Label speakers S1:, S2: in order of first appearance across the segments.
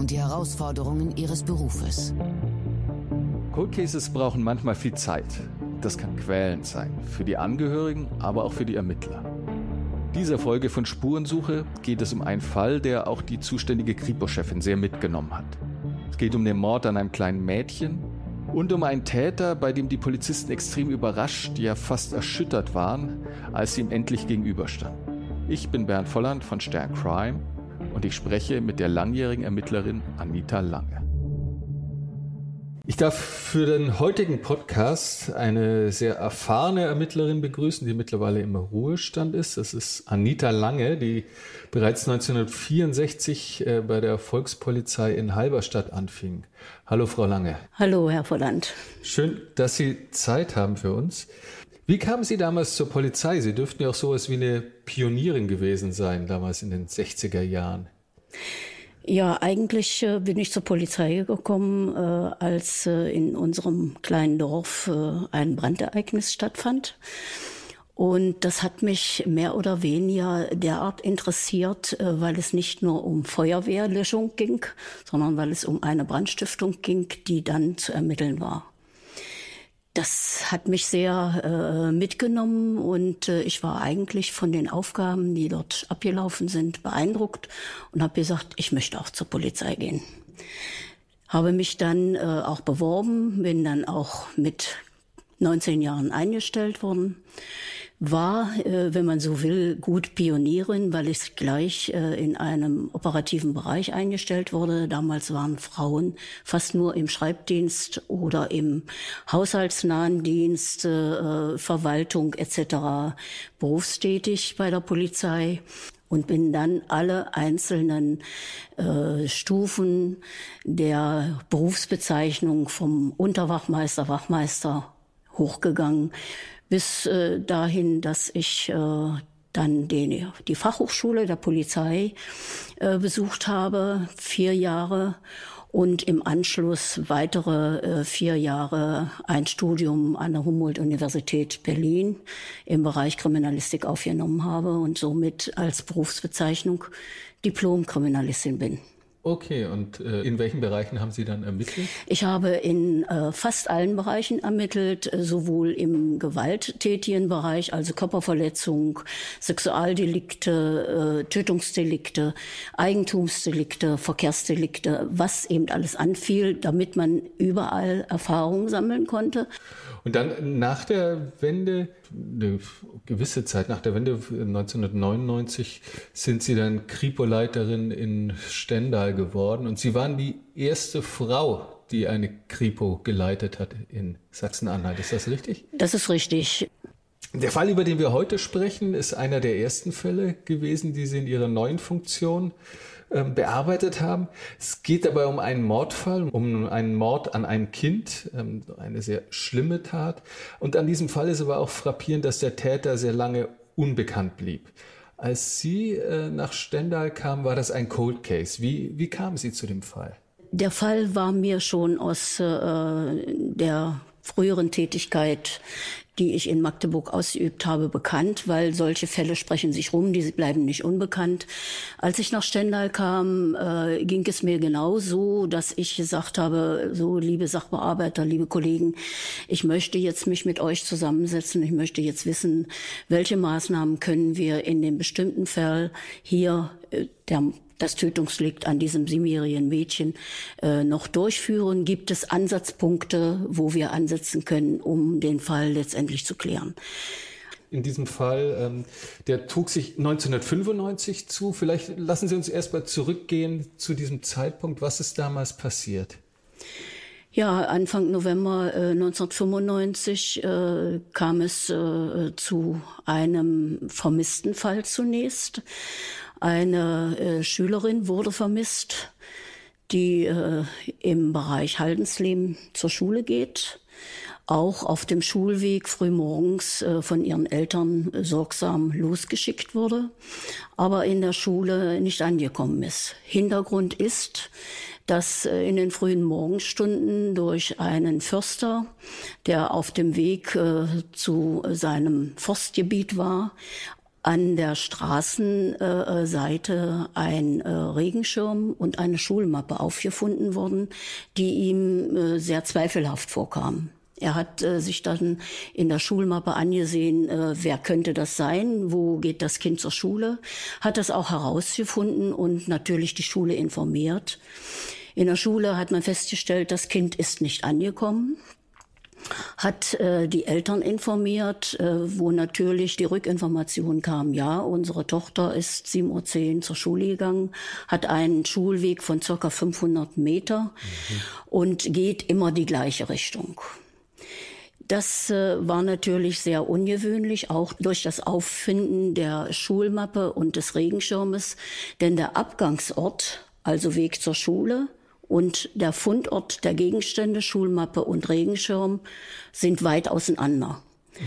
S1: und die Herausforderungen ihres Berufes.
S2: Cold Cases brauchen manchmal viel Zeit. Das kann quälend sein, für die Angehörigen, aber auch für die Ermittler. Dieser Folge von Spurensuche geht es um einen Fall, der auch die zuständige Kripo-Chefin sehr mitgenommen hat. Es geht um den Mord an einem kleinen Mädchen und um einen Täter, bei dem die Polizisten extrem überrascht, ja fast erschüttert waren, als sie ihm endlich gegenüberstanden. Ich bin Bernd Volland von Stern Crime und ich spreche mit der langjährigen Ermittlerin Anita Lange. Ich darf für den heutigen Podcast eine sehr erfahrene Ermittlerin begrüßen, die mittlerweile im Ruhestand ist. Das ist Anita Lange, die bereits 1964 äh, bei der Volkspolizei in Halberstadt anfing. Hallo, Frau Lange.
S3: Hallo, Herr Volland.
S2: Schön, dass Sie Zeit haben für uns. Wie kamen Sie damals zur Polizei? Sie dürften ja auch sowas wie eine Pionierin gewesen sein, damals in den 60er Jahren.
S3: Ja, eigentlich äh, bin ich zur Polizei gekommen, äh, als äh, in unserem kleinen Dorf ein Brandereignis stattfand. Und das hat mich mehr oder weniger derart interessiert, weil es nicht nur um Feuerwehrlöschung ging, sondern weil es um eine Brandstiftung ging, die dann zu ermitteln war das hat mich sehr äh, mitgenommen und äh, ich war eigentlich von den Aufgaben, die dort abgelaufen sind, beeindruckt und habe gesagt, ich möchte auch zur Polizei gehen. Habe mich dann äh, auch beworben, bin dann auch mit 19 Jahren eingestellt worden war, äh, wenn man so will, gut Pionierin, weil ich gleich äh, in einem operativen Bereich eingestellt wurde. Damals waren Frauen fast nur im Schreibdienst oder im haushaltsnahen Dienst, äh, Verwaltung etc. berufstätig bei der Polizei und bin dann alle einzelnen äh, Stufen der Berufsbezeichnung vom Unterwachmeister, Wachmeister hochgegangen bis äh, dahin, dass ich äh, dann die, die Fachhochschule der Polizei äh, besucht habe, vier Jahre und im Anschluss weitere äh, vier Jahre ein Studium an der Humboldt-Universität Berlin im Bereich Kriminalistik aufgenommen habe und somit als Berufsbezeichnung Diplom-Kriminalistin bin.
S2: Okay, und äh, in welchen Bereichen haben Sie dann ermittelt?
S3: Ich habe in äh, fast allen Bereichen ermittelt, äh, sowohl im gewalttätigen Bereich, also Körperverletzung, Sexualdelikte, äh, Tötungsdelikte, Eigentumsdelikte, Verkehrsdelikte, was eben alles anfiel, damit man überall Erfahrungen sammeln konnte.
S2: Und dann nach der Wende, eine gewisse Zeit nach der Wende, 1999, sind Sie dann Kripo-Leiterin in Stendal geworden. Und Sie waren die erste Frau, die eine Kripo geleitet hat in Sachsen-Anhalt. Ist das richtig?
S3: Das ist richtig.
S2: Der Fall, über den wir heute sprechen, ist einer der ersten Fälle gewesen, die Sie in Ihrer neuen Funktion ähm, bearbeitet haben. Es geht dabei um einen Mordfall, um einen Mord an einem Kind, ähm, eine sehr schlimme Tat. Und an diesem Fall ist aber auch frappierend, dass der Täter sehr lange unbekannt blieb. Als Sie äh, nach Stendal kamen, war das ein Cold Case. Wie, wie kamen Sie zu dem Fall?
S3: Der Fall war mir schon aus äh, der früheren Tätigkeit die ich in Magdeburg ausgeübt habe, bekannt, weil solche Fälle sprechen sich rum, die bleiben nicht unbekannt. Als ich nach Stendal kam, äh, ging es mir genauso, dass ich gesagt habe, so liebe Sachbearbeiter, liebe Kollegen, ich möchte jetzt mich mit euch zusammensetzen, ich möchte jetzt wissen, welche Maßnahmen können wir in dem bestimmten Fall hier äh, der das Tötungsdelikt an diesem siebenjährigen Mädchen äh, noch durchführen? Gibt es Ansatzpunkte, wo wir ansetzen können, um den Fall letztendlich zu klären?
S2: in diesem Fall, ähm, der trug sich 1995 zu. Vielleicht lassen Sie uns erstmal zurückgehen zu diesem Zeitpunkt. Was ist damals passiert?
S3: Ja, Anfang November äh, 1995 äh, kam es äh, zu einem vermissten Fall zunächst. Eine äh, Schülerin wurde vermisst. die äh, im Bereich Haldensleben zur Schule geht, auch auf dem Schulweg frühmorgens äh, von ihren Eltern sorgsam losgeschickt wurde, aber in der Schule nicht angekommen ist. Hintergrund ist, dass äh, in den frühen Morgenstunden durch einen Förster, der auf dem Weg äh, zu seinem Forstgebiet war, an der Straßenseite ein äh, Regenschirm und eine Schulmappe aufgefunden wurden, die ihm äh, sehr zweifelhaft vorkamen. Er hat äh, sich dann in der Schulmappe angesehen, äh, wer könnte das sein, wo geht das Kind zur Schule, hat das auch herausgefunden und natürlich die Schule informiert. In der Schule hat man festgestellt, das Kind ist nicht angekommen hat äh, die Eltern informiert, äh, wo natürlich die Rückinformation kam, ja, unsere Tochter ist 7.10 Uhr zur Schule gegangen, hat einen Schulweg von circa 500 Meter mhm. und geht immer die gleiche Richtung. Das äh, war natürlich sehr ungewöhnlich, auch durch das Auffinden der Schulmappe und des Regenschirmes, denn der Abgangsort, also Weg zur Schule, und der Fundort der Gegenstände, Schulmappe und Regenschirm, sind weit auseinander. Mhm.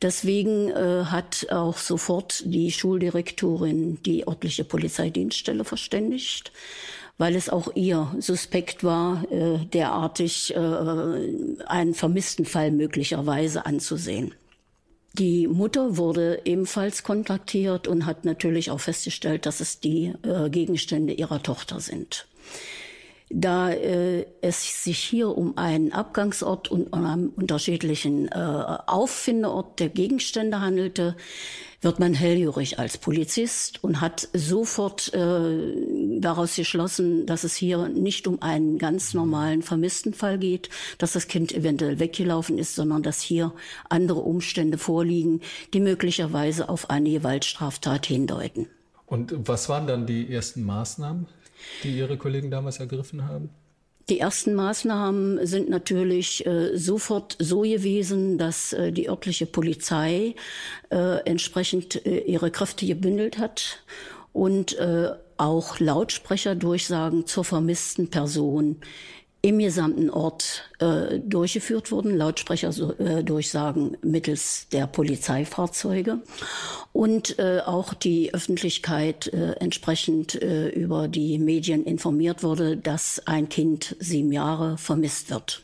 S3: Deswegen äh, hat auch sofort die Schuldirektorin die örtliche Polizeidienststelle verständigt, weil es auch ihr suspekt war, äh, derartig äh, einen vermissten Fall möglicherweise anzusehen. Die Mutter wurde ebenfalls kontaktiert und hat natürlich auch festgestellt, dass es die äh, Gegenstände ihrer Tochter sind. Da äh, es sich hier um einen Abgangsort und um einen unterschiedlichen äh, Auffindeort der Gegenstände handelte, wird man hellhörig als Polizist und hat sofort äh, daraus geschlossen, dass es hier nicht um einen ganz normalen Vermisstenfall geht, dass das Kind eventuell weggelaufen ist, sondern dass hier andere Umstände vorliegen, die möglicherweise auf eine Gewaltstraftat hindeuten.
S2: Und was waren dann die ersten Maßnahmen? Die Ihre Kollegen damals ergriffen haben?
S3: Die ersten Maßnahmen sind natürlich äh, sofort so gewesen, dass äh, die örtliche Polizei äh, entsprechend äh, ihre Kräfte gebündelt hat und äh, auch Lautsprecherdurchsagen zur vermissten Person im gesamten Ort äh, durchgeführt wurden, Lautsprecherdurchsagen äh, mittels der Polizeifahrzeuge und äh, auch die Öffentlichkeit äh, entsprechend äh, über die Medien informiert wurde, dass ein Kind sieben Jahre vermisst wird.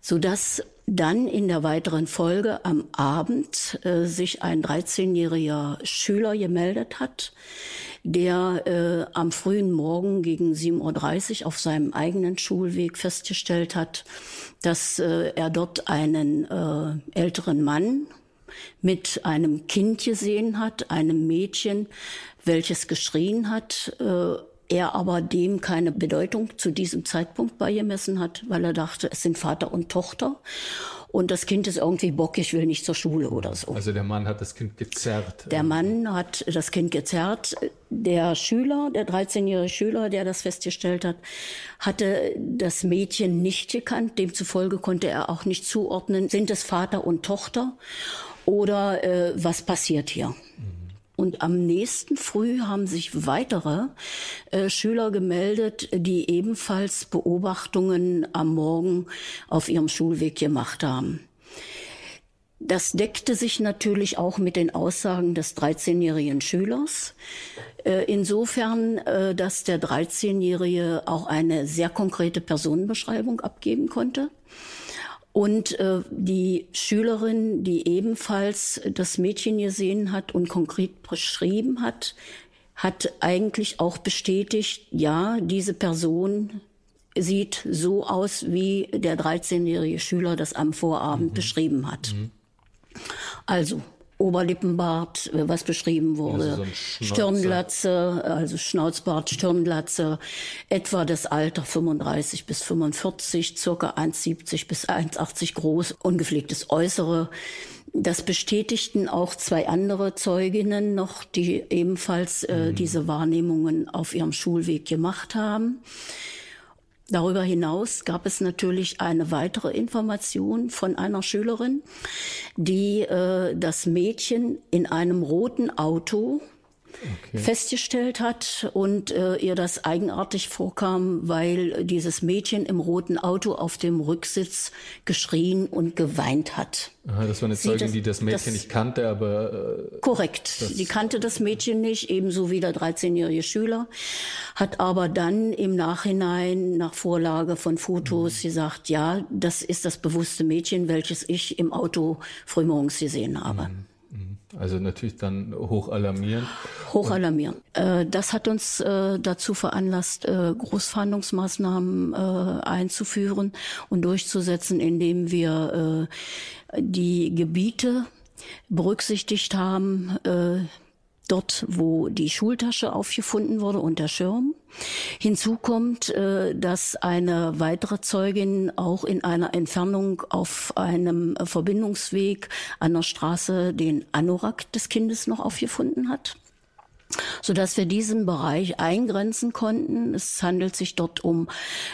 S3: Sodass dann in der weiteren Folge am Abend äh, sich ein 13-jähriger Schüler gemeldet hat, der äh, am frühen Morgen gegen 7.30 Uhr auf seinem eigenen Schulweg festgestellt hat, dass äh, er dort einen äh, älteren Mann mit einem Kind gesehen hat, einem Mädchen, welches geschrien hat. Äh, er aber dem keine Bedeutung zu diesem Zeitpunkt beigemessen hat, weil er dachte, es sind Vater und Tochter und das Kind ist irgendwie bockig, will nicht zur Schule oder so.
S2: Also der Mann hat das Kind gezerrt.
S3: Der Mann hat das Kind gezerrt. Der Schüler, der 13-jährige Schüler, der das festgestellt hat, hatte das Mädchen nicht gekannt. Demzufolge konnte er auch nicht zuordnen, sind es Vater und Tochter oder äh, was passiert hier. Mhm. Und am nächsten Früh haben sich weitere äh, Schüler gemeldet, die ebenfalls Beobachtungen am Morgen auf ihrem Schulweg gemacht haben. Das deckte sich natürlich auch mit den Aussagen des 13-jährigen Schülers. Äh, insofern, äh, dass der 13-jährige auch eine sehr konkrete Personenbeschreibung abgeben konnte. Und äh, die Schülerin, die ebenfalls das Mädchen gesehen hat und konkret beschrieben hat, hat eigentlich auch bestätigt, ja, diese Person sieht so aus, wie der 13-jährige Schüler das am Vorabend mhm. beschrieben hat. Mhm. Also Oberlippenbart, äh, was beschrieben wurde, also so Stirnlatze, also Schnauzbart, Stirnlatze, etwa das Alter 35 bis 45, circa 1,70 bis 1,80 groß, ungepflegtes Äußere. Das bestätigten auch zwei andere Zeuginnen noch, die ebenfalls äh, mhm. diese Wahrnehmungen auf ihrem Schulweg gemacht haben. Darüber hinaus gab es natürlich eine weitere Information von einer Schülerin, die äh, das Mädchen in einem roten Auto okay. festgestellt hat und äh, ihr das eigenartig vorkam, weil dieses Mädchen im roten Auto auf dem Rücksitz geschrien und geweint hat.
S2: Aha, das war eine Zeugin, das, die das Mädchen das, nicht kannte, aber.
S3: Äh, korrekt. Die kannte das Mädchen nicht, ebenso wie der 13-jährige Schüler, hat aber dann im Nachhinein nach Vorlage von Fotos mhm. gesagt, ja, das ist das bewusste Mädchen, welches ich im Auto frühmorgens gesehen habe. Mhm.
S2: Also natürlich dann hoch alarmierend.
S3: Äh, das hat uns äh, dazu veranlasst, äh, Großfahndungsmaßnahmen einzuführen und durchzusetzen, indem wir die Gebiete berücksichtigt haben, dort, wo die Schultasche aufgefunden wurde und der Schirm. Hinzu kommt, äh, dass eine weitere Zeugin auch in einer Entfernung auf einem Verbindungsweg an der Straße den Anorak des Kindes noch aufgefunden hat so dass wir diesen Bereich eingrenzen konnten. Es handelt sich dort um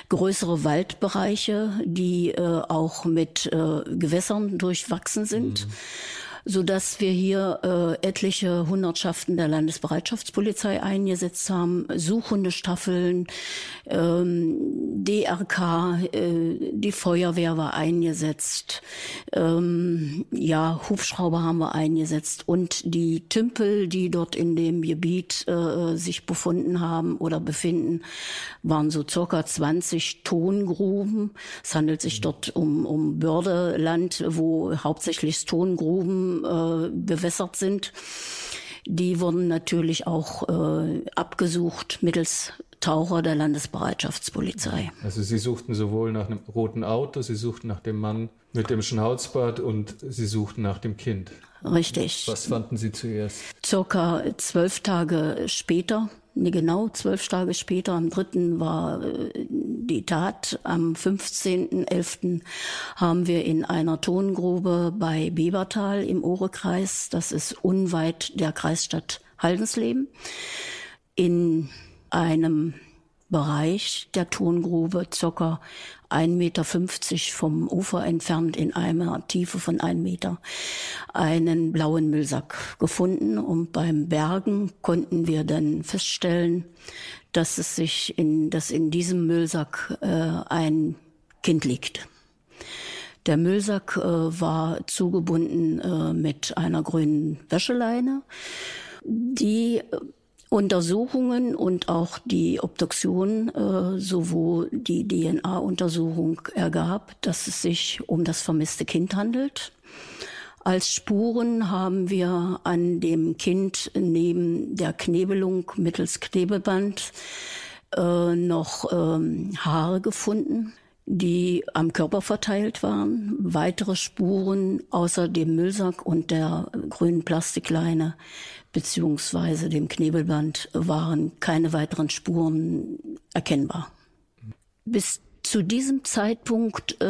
S3: größere Waldbereiche, die äh, auch mit äh, Gewässern durchwachsen sind. Mhm so dass wir hier äh, etliche Hundertschaften der Landesbereitschaftspolizei eingesetzt haben, Suchhundestaffeln, ähm, DRK, äh, die Feuerwehr war eingesetzt, ähm, ja, Hubschrauber haben wir eingesetzt. Und die Tümpel, die dort in dem Gebiet äh, sich befunden haben oder befinden, waren so circa 20 Tongruben. Es handelt sich dort um, um Bördeland, wo hauptsächlich Tongruben äh, bewässert sind. Die wurden natürlich auch äh, abgesucht mittels Taucher der Landesbereitschaftspolizei.
S2: Also Sie suchten sowohl nach einem roten Auto, Sie suchten nach dem Mann mit dem Schnauzbart und Sie suchten nach dem Kind.
S3: Richtig.
S2: Was fanden Sie zuerst?
S3: Circa zwölf Tage später genau zwölf Tage später, am dritten war äh, die Tat. Am 15.11. haben wir in einer Tongrube bei Bebertal im Ohrekreis, das ist unweit der Kreisstadt Haldensleben, in einem Bereich der Tongrube circa 1,50 Meter vom Ufer entfernt in einer Tiefe von einem Meter einen blauen Müllsack gefunden. Und beim Bergen konnten wir dann feststellen, dass es sich in, dass in diesem Müllsack äh, ein Kind liegt. Der Müllsack äh, war zugebunden äh, mit einer grünen Wäscheleine, die Untersuchungen und auch die Obduktion äh, sowohl die DNA-Untersuchung ergab, dass es sich um das vermisste Kind handelt. Als Spuren haben wir an dem Kind neben der Knebelung mittels Knebelband äh, noch ähm, Haare gefunden, die am Körper verteilt waren. Weitere Spuren außer dem Müllsack und der grünen Plastikleine beziehungsweise dem Knebelband waren keine weiteren Spuren erkennbar. Bis zu diesem Zeitpunkt äh,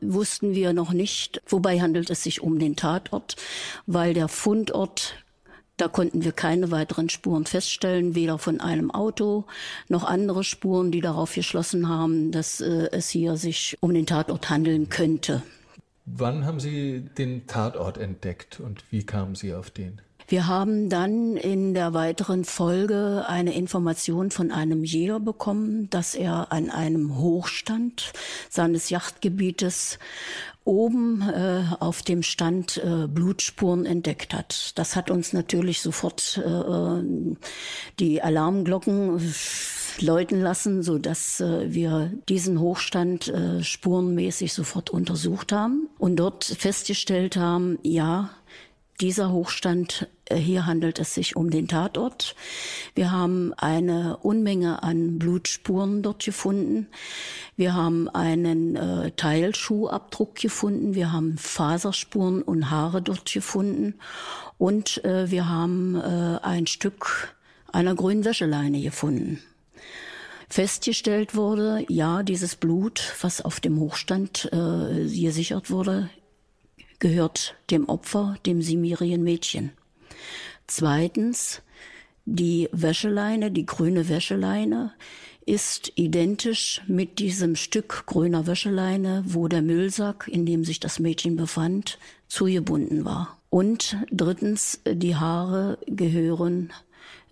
S3: wussten wir noch nicht, wobei handelt es sich um den Tatort, weil der Fundort da konnten wir keine weiteren Spuren feststellen, weder von einem Auto noch andere Spuren, die darauf geschlossen haben, dass äh, es hier sich um den Tatort handeln könnte.
S2: Wann haben Sie den Tatort entdeckt und wie kamen Sie auf den?
S3: Wir haben dann in der weiteren Folge eine Information von einem Jäger bekommen, dass er an einem Hochstand seines Yachtgebietes oben äh, auf dem Stand äh, Blutspuren entdeckt hat. Das hat uns natürlich sofort äh, die Alarmglocken läuten lassen, so dass äh, wir diesen Hochstand äh, spurenmäßig sofort untersucht haben und dort festgestellt haben, ja, dieser Hochstand, äh, hier handelt es sich um den Tatort. Wir haben eine Unmenge an Blutspuren dort gefunden. Wir haben einen äh, Teilschuhabdruck gefunden. Wir haben Faserspuren und Haare dort gefunden. Und äh, wir haben äh, ein Stück einer grünen Wäscheleine gefunden. Festgestellt wurde, ja, dieses Blut, was auf dem Hochstand äh, gesichert wurde, gehört dem Opfer, dem Simirienmädchen. Zweitens, die Wäscheleine, die grüne Wäscheleine, ist identisch mit diesem Stück grüner Wäscheleine, wo der Müllsack, in dem sich das Mädchen befand, zugebunden war. Und drittens, die Haare gehören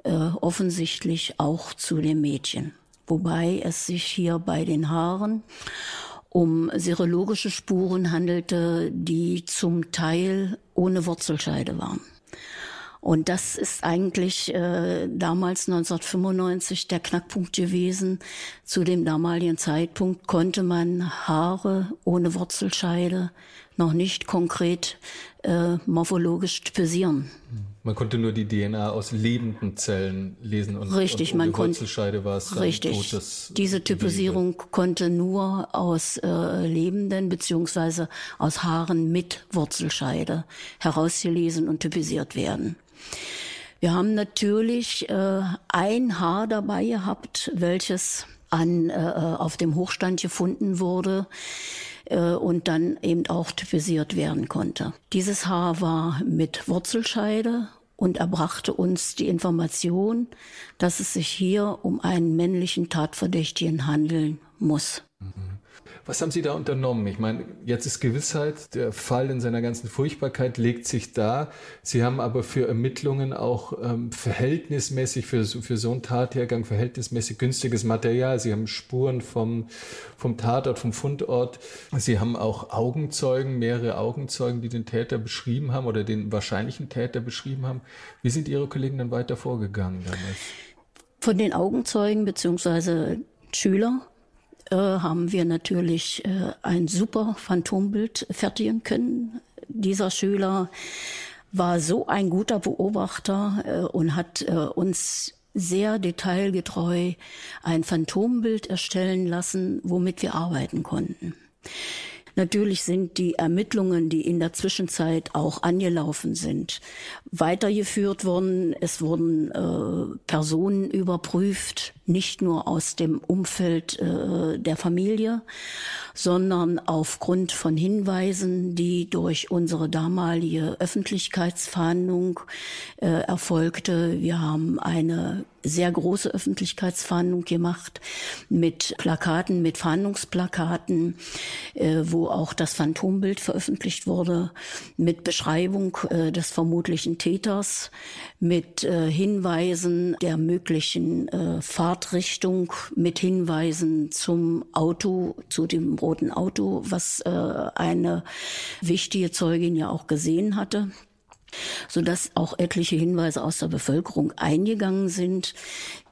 S3: äh, offensichtlich auch zu dem Mädchen. Wobei es sich hier bei den Haaren um serologische Spuren handelte, die zum Teil ohne Wurzelscheide waren. Und das ist eigentlich äh, damals 1995 der Knackpunkt gewesen. Zu dem damaligen Zeitpunkt konnte man Haare ohne Wurzelscheide noch nicht konkret äh, morphologisch typisieren.
S2: Man konnte nur die DNA aus lebenden Zellen lesen und
S3: richtig,
S2: und
S3: man konnte
S2: war es
S3: richtig.
S2: Totes
S3: Diese Typisierung Gewebe. konnte nur aus äh, lebenden beziehungsweise aus Haaren mit Wurzelscheide herausgelesen und typisiert werden. Wir haben natürlich äh, ein Haar dabei gehabt, welches an, äh, auf dem Hochstand gefunden wurde äh, und dann eben auch typisiert werden konnte. Dieses Haar war mit Wurzelscheide und erbrachte uns die Information, dass es sich hier um einen männlichen Tatverdächtigen handeln muss.
S2: Mhm. Was haben Sie da unternommen? Ich meine, jetzt ist Gewissheit, der Fall in seiner ganzen Furchtbarkeit legt sich da. Sie haben aber für Ermittlungen auch ähm, verhältnismäßig, für, für so einen Tathergang verhältnismäßig günstiges Material. Sie haben Spuren vom, vom Tatort, vom Fundort. Sie haben auch Augenzeugen, mehrere Augenzeugen, die den Täter beschrieben haben oder den wahrscheinlichen Täter beschrieben haben. Wie sind Ihre Kollegen dann weiter vorgegangen damals?
S3: Von den Augenzeugen beziehungsweise Schüler äh, haben wir natürlich äh, ein super Phantombild fertigen können. Dieser Schüler war so ein guter Beobachter äh, und hat äh, uns sehr detailgetreu ein Phantombild erstellen lassen, womit wir arbeiten konnten. Natürlich sind die Ermittlungen, die in der Zwischenzeit auch angelaufen sind, weitergeführt worden. Es wurden äh, Personen überprüft, nicht nur aus dem Umfeld äh, der Familie, sondern aufgrund von Hinweisen, die durch unsere damalige Öffentlichkeitsfahndung äh, erfolgte. Wir haben eine sehr große Öffentlichkeitsfahndung gemacht mit Plakaten, mit Fahndungsplakaten, äh, wo auch das Phantombild veröffentlicht wurde, mit Beschreibung äh, des vermutlichen Täters, mit äh, Hinweisen der möglichen äh, Fahrtrichtung, mit Hinweisen zum Auto, zu dem roten Auto, was äh, eine wichtige Zeugin ja auch gesehen hatte sodass auch etliche Hinweise aus der Bevölkerung eingegangen sind.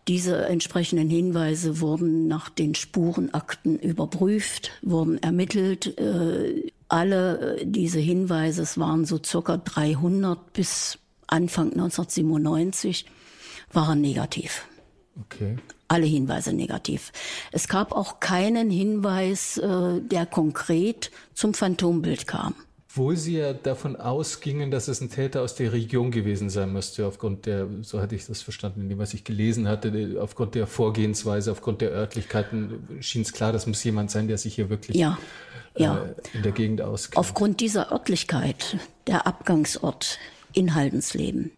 S3: Diese entsprechenden Hinweise wurden nach den Spurenakten überprüft, wurden ermittelt. Äh, alle diese Hinweise, es waren so circa 300 bis Anfang 1997, waren negativ.
S2: Okay.
S3: Alle Hinweise negativ. Es gab auch keinen Hinweis, äh, der konkret zum Phantombild kam.
S2: Wo Sie ja davon ausgingen, dass es ein Täter aus der Region gewesen sein müsste, aufgrund der, so hatte ich das verstanden, in dem, was ich gelesen hatte, aufgrund der Vorgehensweise, aufgrund der Örtlichkeiten, schien es klar, das muss jemand sein, der sich hier wirklich
S3: ja, ja.
S2: Äh, in der Gegend auskennt.
S3: Aufgrund dieser Örtlichkeit, der Abgangsort in Haldensleben,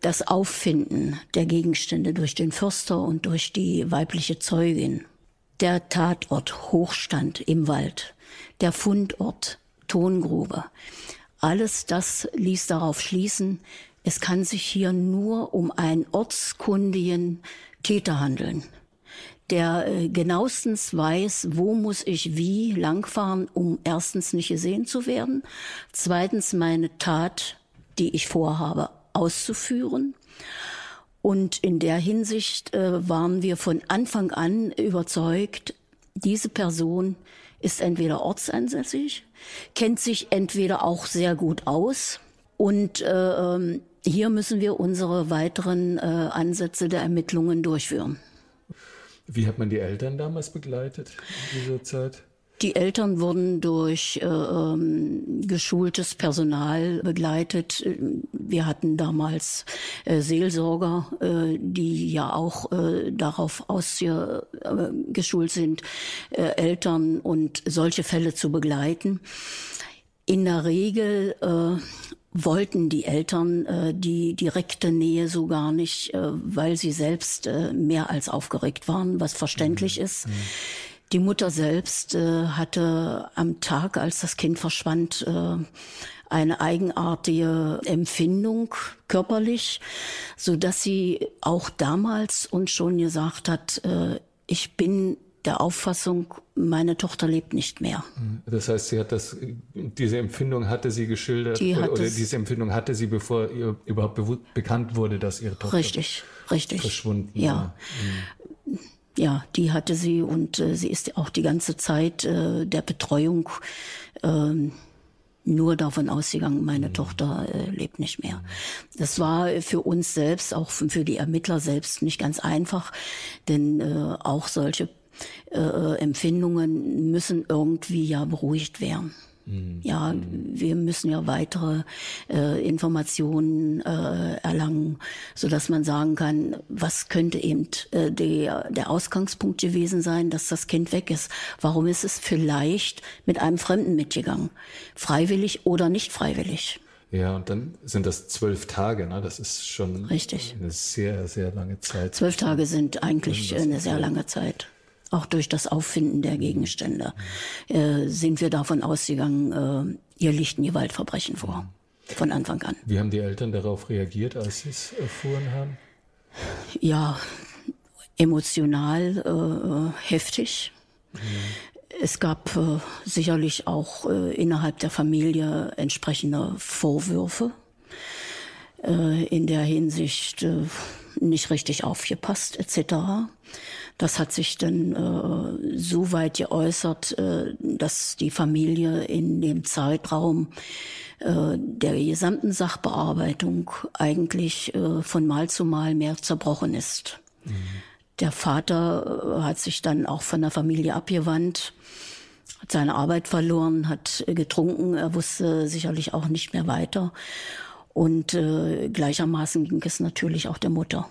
S3: das Auffinden der Gegenstände durch den Förster und durch die weibliche Zeugin, der Tatort Hochstand im Wald, der Fundort Tongrube. Alles das ließ darauf schließen, es kann sich hier nur um einen ortskundigen Täter handeln, der äh, genauestens weiß, wo muss ich wie langfahren, um erstens nicht gesehen zu werden, zweitens meine Tat, die ich vorhabe, auszuführen. Und in der Hinsicht äh, waren wir von Anfang an überzeugt, diese Person ist entweder ortsansässig, kennt sich entweder auch sehr gut aus und äh, ähm, hier müssen wir unsere weiteren äh, Ansätze der Ermittlungen durchführen.
S2: Wie hat man die Eltern damals begleitet in dieser Zeit?
S3: Die Eltern wurden durch äh, ähm, geschultes Personal begleitet. Wir hatten damals äh, Seelsorger, äh, die ja auch äh, darauf ausgeschult äh, sind, äh, Eltern und solche Fälle zu begleiten. In der Regel wollten die Eltern äh, die direkte Nähe so gar nicht, äh, weil sie selbst äh, mehr als aufgeregt waren, was verständlich mhm. ist. Mhm. Die Mutter selbst äh, hatte am Tag, als das Kind verschwand, äh, eine eigenartige Empfindung körperlich, so dass sie auch damals uns schon gesagt hat, äh, ich bin der Auffassung, meine Tochter lebt nicht mehr.
S2: Das heißt, sie hat das, diese Empfindung hatte sie geschildert Die oder, oder diese Empfindung hatte sie, bevor ihr überhaupt bekannt wurde, dass ihre Tochter
S3: richtig, richtig.
S2: verschwunden
S3: ja.
S2: war.
S3: Mhm. Ja, die hatte sie und äh, sie ist auch die ganze Zeit äh, der Betreuung äh, nur davon ausgegangen, meine mhm. Tochter äh, lebt nicht mehr. Das war für uns selbst, auch für die Ermittler selbst nicht ganz einfach, denn äh, auch solche äh, Empfindungen müssen irgendwie ja beruhigt werden. Mhm. Ja, wir müssen ja weitere äh, Informationen äh, erlangen, so dass man sagen kann, was könnte eben äh, der, der Ausgangspunkt gewesen sein, dass das Kind weg ist. Warum ist es vielleicht mit einem Fremden mitgegangen? Freiwillig oder nicht freiwillig?
S2: Ja, und dann sind das zwölf Tage, ne? Das ist schon
S3: Richtig.
S2: eine sehr, sehr lange Zeit.
S3: Zwölf Tage sind eigentlich eine sehr lange Zeit auch durch das Auffinden der Gegenstände, äh, sind wir davon ausgegangen, äh, ihr liegt ein Gewaltverbrechen vor. Von Anfang an.
S2: Wie haben die Eltern darauf reagiert, als sie es erfuhren haben?
S3: Ja, emotional äh, heftig. Mhm. Es gab äh, sicherlich auch äh, innerhalb der Familie entsprechende Vorwürfe äh, in der Hinsicht äh, nicht richtig aufgepasst etc. Das hat sich dann äh, so weit geäußert, äh, dass die Familie in dem Zeitraum äh, der gesamten Sachbearbeitung eigentlich äh, von Mal zu Mal mehr zerbrochen ist. Mhm. Der Vater äh, hat sich dann auch von der Familie abgewandt, hat seine Arbeit verloren, hat getrunken, er wusste sicherlich auch nicht mehr weiter. Und äh, gleichermaßen ging es natürlich auch der Mutter.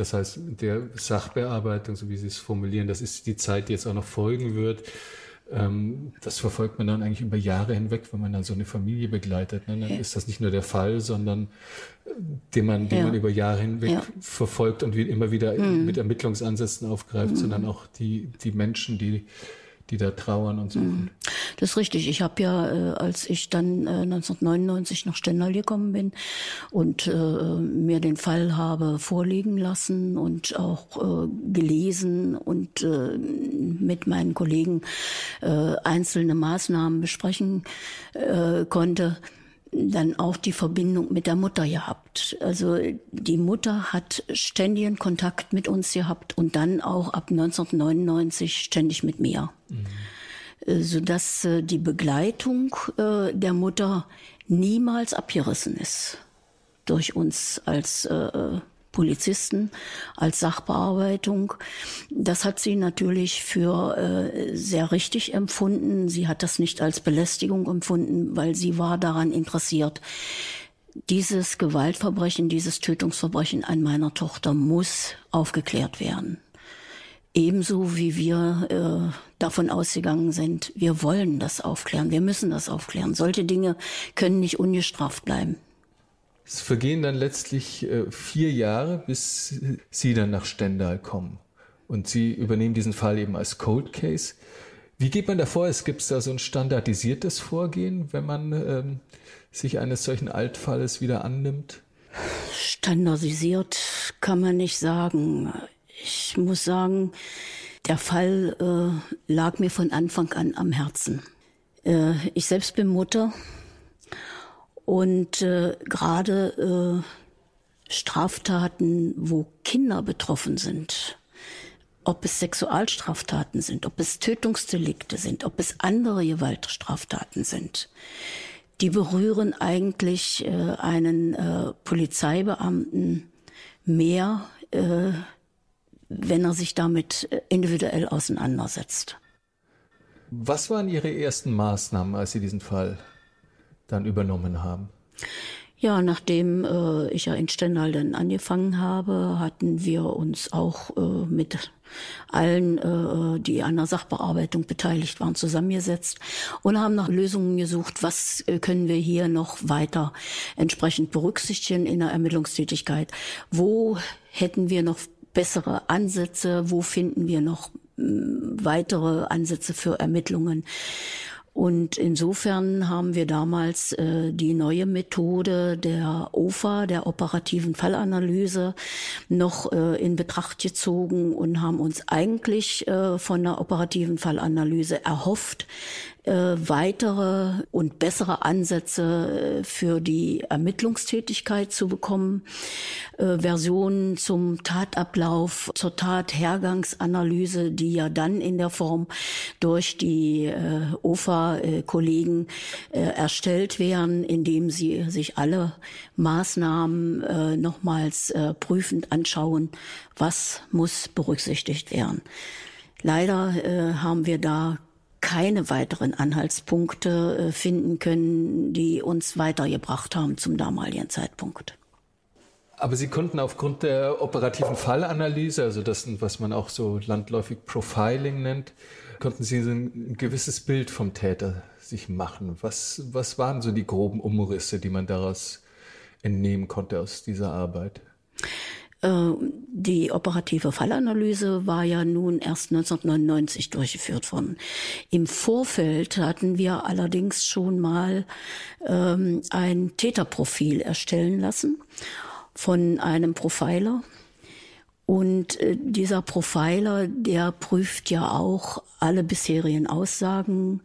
S2: Das heißt, der Sachbearbeitung, so wie Sie es formulieren, das ist die Zeit, die jetzt auch noch folgen wird. Ähm, das verfolgt man dann eigentlich über Jahre hinweg, wenn man dann so eine Familie begleitet. Ne? Dann ist das nicht nur der Fall, sondern äh, den man, den ja. man über Jahre hinweg ja. verfolgt und immer wieder mhm. mit Ermittlungsansätzen aufgreift, mhm. sondern auch die, die Menschen, die die da trauern und suchen. Mhm.
S3: Das ist richtig. Ich habe ja, äh, als ich dann äh, 1999 nach Stendal gekommen bin und äh, mir den Fall habe vorlegen lassen und auch äh, gelesen und äh, mit meinen Kollegen äh, einzelne Maßnahmen besprechen konnte, dann auch die Verbindung mit der Mutter gehabt. Also die Mutter hat ständigen Kontakt mit uns gehabt und dann auch ab 1999 ständig mit mir. Mhm. Sodass äh, die Begleitung äh, der Mutter niemals abgerissen ist durch uns als äh, Polizisten als Sachbearbeitung. Das hat sie natürlich für äh, sehr richtig empfunden. Sie hat das nicht als Belästigung empfunden, weil sie war daran interessiert. Dieses Gewaltverbrechen, dieses Tötungsverbrechen an meiner Tochter muss aufgeklärt werden. Ebenso wie wir äh, davon ausgegangen sind, wir wollen das aufklären, wir müssen das aufklären. Solche Dinge können nicht ungestraft bleiben.
S2: Es vergehen dann letztlich äh, vier Jahre, bis Sie dann nach Stendal kommen. Und Sie übernehmen diesen Fall eben als Cold Case. Wie geht man da vor? Es gibt da so ein standardisiertes Vorgehen, wenn man ähm, sich eines solchen Altfalles wieder annimmt?
S3: Standardisiert kann man nicht sagen. Ich muss sagen, der Fall äh, lag mir von Anfang an am Herzen. Äh, ich selbst bin Mutter und äh, gerade äh, Straftaten, wo Kinder betroffen sind, ob es Sexualstraftaten sind, ob es Tötungsdelikte sind, ob es andere Gewaltstraftaten sind, die berühren eigentlich äh, einen äh, Polizeibeamten mehr, äh, wenn er sich damit äh, individuell auseinandersetzt.
S2: Was waren Ihre ersten Maßnahmen, als Sie diesen Fall dann übernommen haben?
S3: Ja, nachdem äh, ich ja in Stendal dann angefangen habe, hatten wir uns auch äh, mit allen, äh, die an der Sachbearbeitung beteiligt waren, zusammengesetzt und haben nach Lösungen gesucht, was äh, können wir hier noch weiter entsprechend berücksichtigen in der Ermittlungstätigkeit. Wo hätten wir noch bessere Ansätze? Wo finden wir noch mh, weitere Ansätze für Ermittlungen? Und insofern haben wir damals äh, die neue Methode der OFA, der operativen Fallanalyse, noch äh, in Betracht gezogen und haben uns eigentlich äh, von der operativen Fallanalyse erhofft, äh, weitere und bessere Ansätze äh, für die Ermittlungstätigkeit zu bekommen, äh, Versionen zum Tatablauf, zur Tathergangsanalyse, die ja dann in der Form durch die äh, OFA-Kollegen äh, erstellt werden, indem sie sich alle Maßnahmen äh, nochmals äh, prüfend anschauen, was muss berücksichtigt werden. Leider äh, haben wir da keine weiteren Anhaltspunkte äh, finden können, die uns weitergebracht haben zum damaligen Zeitpunkt.
S2: Aber Sie konnten aufgrund der operativen Fallanalyse, also das, was man auch so landläufig Profiling nennt, konnten Sie ein gewisses Bild vom Täter sich machen. Was, was waren so die groben Umrisse, die man daraus entnehmen konnte aus dieser Arbeit?
S3: Äh, die operative Fallanalyse war ja nun erst 1999 durchgeführt worden. Im Vorfeld hatten wir allerdings schon mal ähm, ein Täterprofil erstellen lassen von einem Profiler. Und äh, dieser Profiler, der prüft ja auch alle bisherigen Aussagen,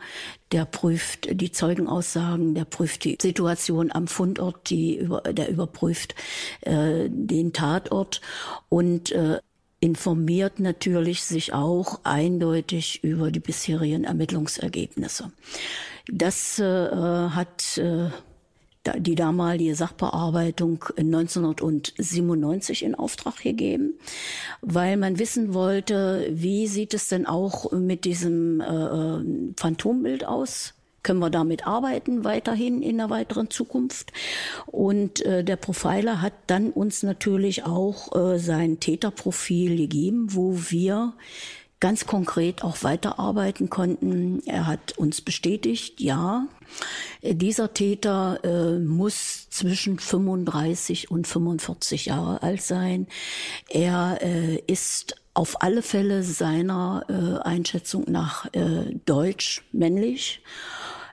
S3: der prüft die Zeugenaussagen, der prüft die Situation am Fundort, die der überprüft äh, den Tatort. Und äh, informiert natürlich sich auch eindeutig über die bisherigen Ermittlungsergebnisse. Das äh, hat äh, die damalige Sachbearbeitung 1997 in Auftrag gegeben, weil man wissen wollte, wie sieht es denn auch mit diesem äh, äh, Phantombild aus? Können wir damit arbeiten weiterhin in der weiteren Zukunft? Und äh, der Profiler hat dann uns natürlich auch äh, sein Täterprofil gegeben, wo wir ganz konkret auch weiterarbeiten konnten. Er hat uns bestätigt, ja, dieser Täter äh, muss zwischen 35 und 45 Jahre alt sein. Er äh, ist auf alle Fälle seiner äh, Einschätzung nach äh, deutsch männlich.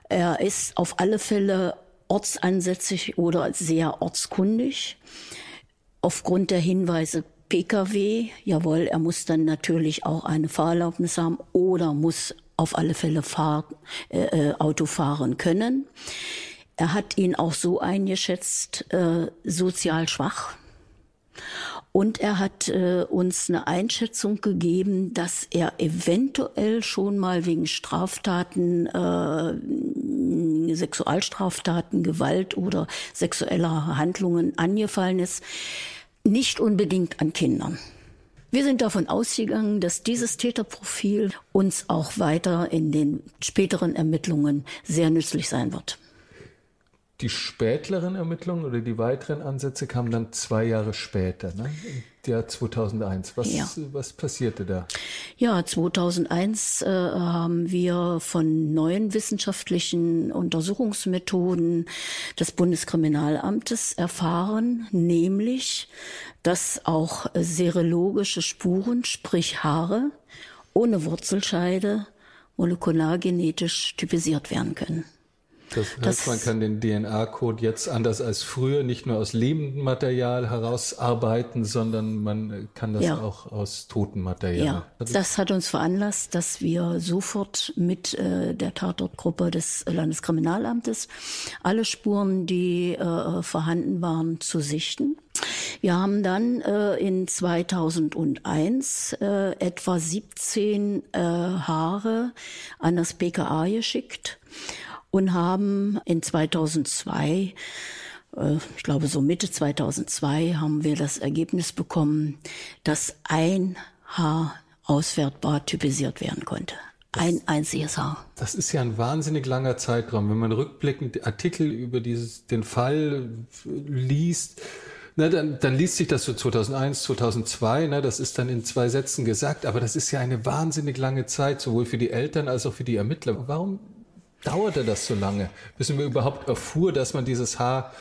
S3: Er ist auf alle Fälle ortsansässig oder sehr ortskundig. Aufgrund der Hinweise Pkw, jawohl, er muss dann natürlich auch eine Fahrerlaubnis haben oder muss auf alle Fälle fahr, äh, äh, Auto fahren können. Er hat ihn auch so eingeschätzt, äh, sozial schwach. Und er hat äh, uns eine Einschätzung gegeben, dass er eventuell schon mal wegen Straftaten, äh, Sexualstraftaten, Gewalt oder sexueller Handlungen angefallen ist nicht unbedingt an Kindern. Wir sind davon ausgegangen, dass dieses Täterprofil uns auch weiter in den späteren Ermittlungen sehr nützlich sein wird.
S2: Die späteren Ermittlungen oder die weiteren Ansätze kamen dann zwei Jahre später, ne? im Jahr 2001. Was, ja. was passierte da?
S3: Ja, 2001 äh, haben wir von neuen wissenschaftlichen Untersuchungsmethoden des Bundeskriminalamtes erfahren, nämlich, dass auch serologische Spuren, sprich Haare, ohne Wurzelscheide molekulargenetisch typisiert werden können.
S2: Das heißt, das, man kann den DNA-Code jetzt anders als früher nicht nur aus lebendem Material herausarbeiten, sondern man kann das ja. auch aus totem Material. Ja,
S3: das hat uns veranlasst, dass wir sofort mit äh, der Tatortgruppe des Landeskriminalamtes alle Spuren, die äh, vorhanden waren, zu sichten. Wir haben dann äh, in 2001 äh, etwa 17 äh, Haare an das BKA geschickt und haben in 2002 äh, ich glaube so Mitte 2002 haben wir das Ergebnis bekommen, dass ein Haar auswertbar typisiert werden konnte. Ein das, einziges Haar.
S2: Das ist ja ein wahnsinnig langer Zeitraum. Wenn man rückblickend Artikel über dieses, den Fall liest, na, dann, dann liest sich das so 2001, 2002, na, das ist dann in zwei Sätzen gesagt, aber das ist ja eine wahnsinnig lange Zeit, sowohl für die Eltern als auch für die Ermittler. Warum dauerte das so lange, bis man überhaupt erfuhr, dass man dieses Haar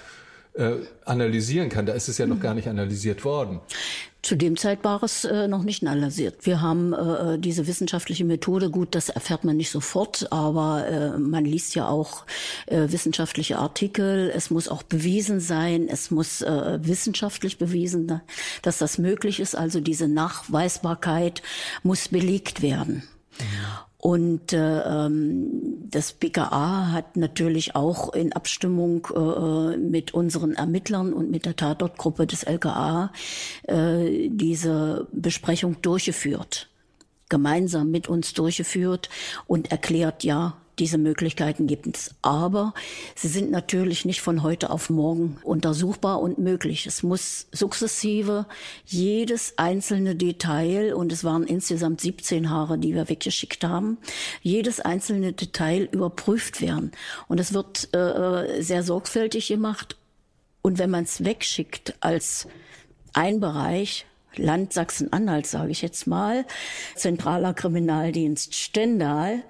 S2: äh, analysieren kann? Da ist es ja noch gar nicht analysiert worden.
S3: Zu dem Zeit war es äh, noch nicht analysiert. Wir haben äh, diese wissenschaftliche Methode, gut, das erfährt man nicht sofort, aber äh, man liest ja auch äh, wissenschaftliche Artikel. Es muss auch bewiesen sein, es muss äh, wissenschaftlich bewiesen, dass das möglich ist. Also diese Nachweisbarkeit muss belegt werden. Mhm. Und äh, ähm, das BKA hat natürlich auch in Abstimmung äh, mit unseren Ermittlern und mit der Tatortgruppe des LKA äh, diese Besprechung durchgeführt, gemeinsam mit uns durchgeführt und erklärt, ja, diese Möglichkeiten gibt es. Aber sie sind natürlich nicht von heute auf morgen untersuchbar und möglich. Es muss sukzessive jedes einzelne Detail, und es waren insgesamt 17 Haare, die wir weggeschickt haben, jedes einzelne Detail überprüft werden. Und es wird äh, sehr sorgfältig gemacht. Und wenn man es wegschickt als ein Bereich, Land Sachsen-Anhalt, sage ich jetzt mal, Zentraler Kriminaldienst Stendal,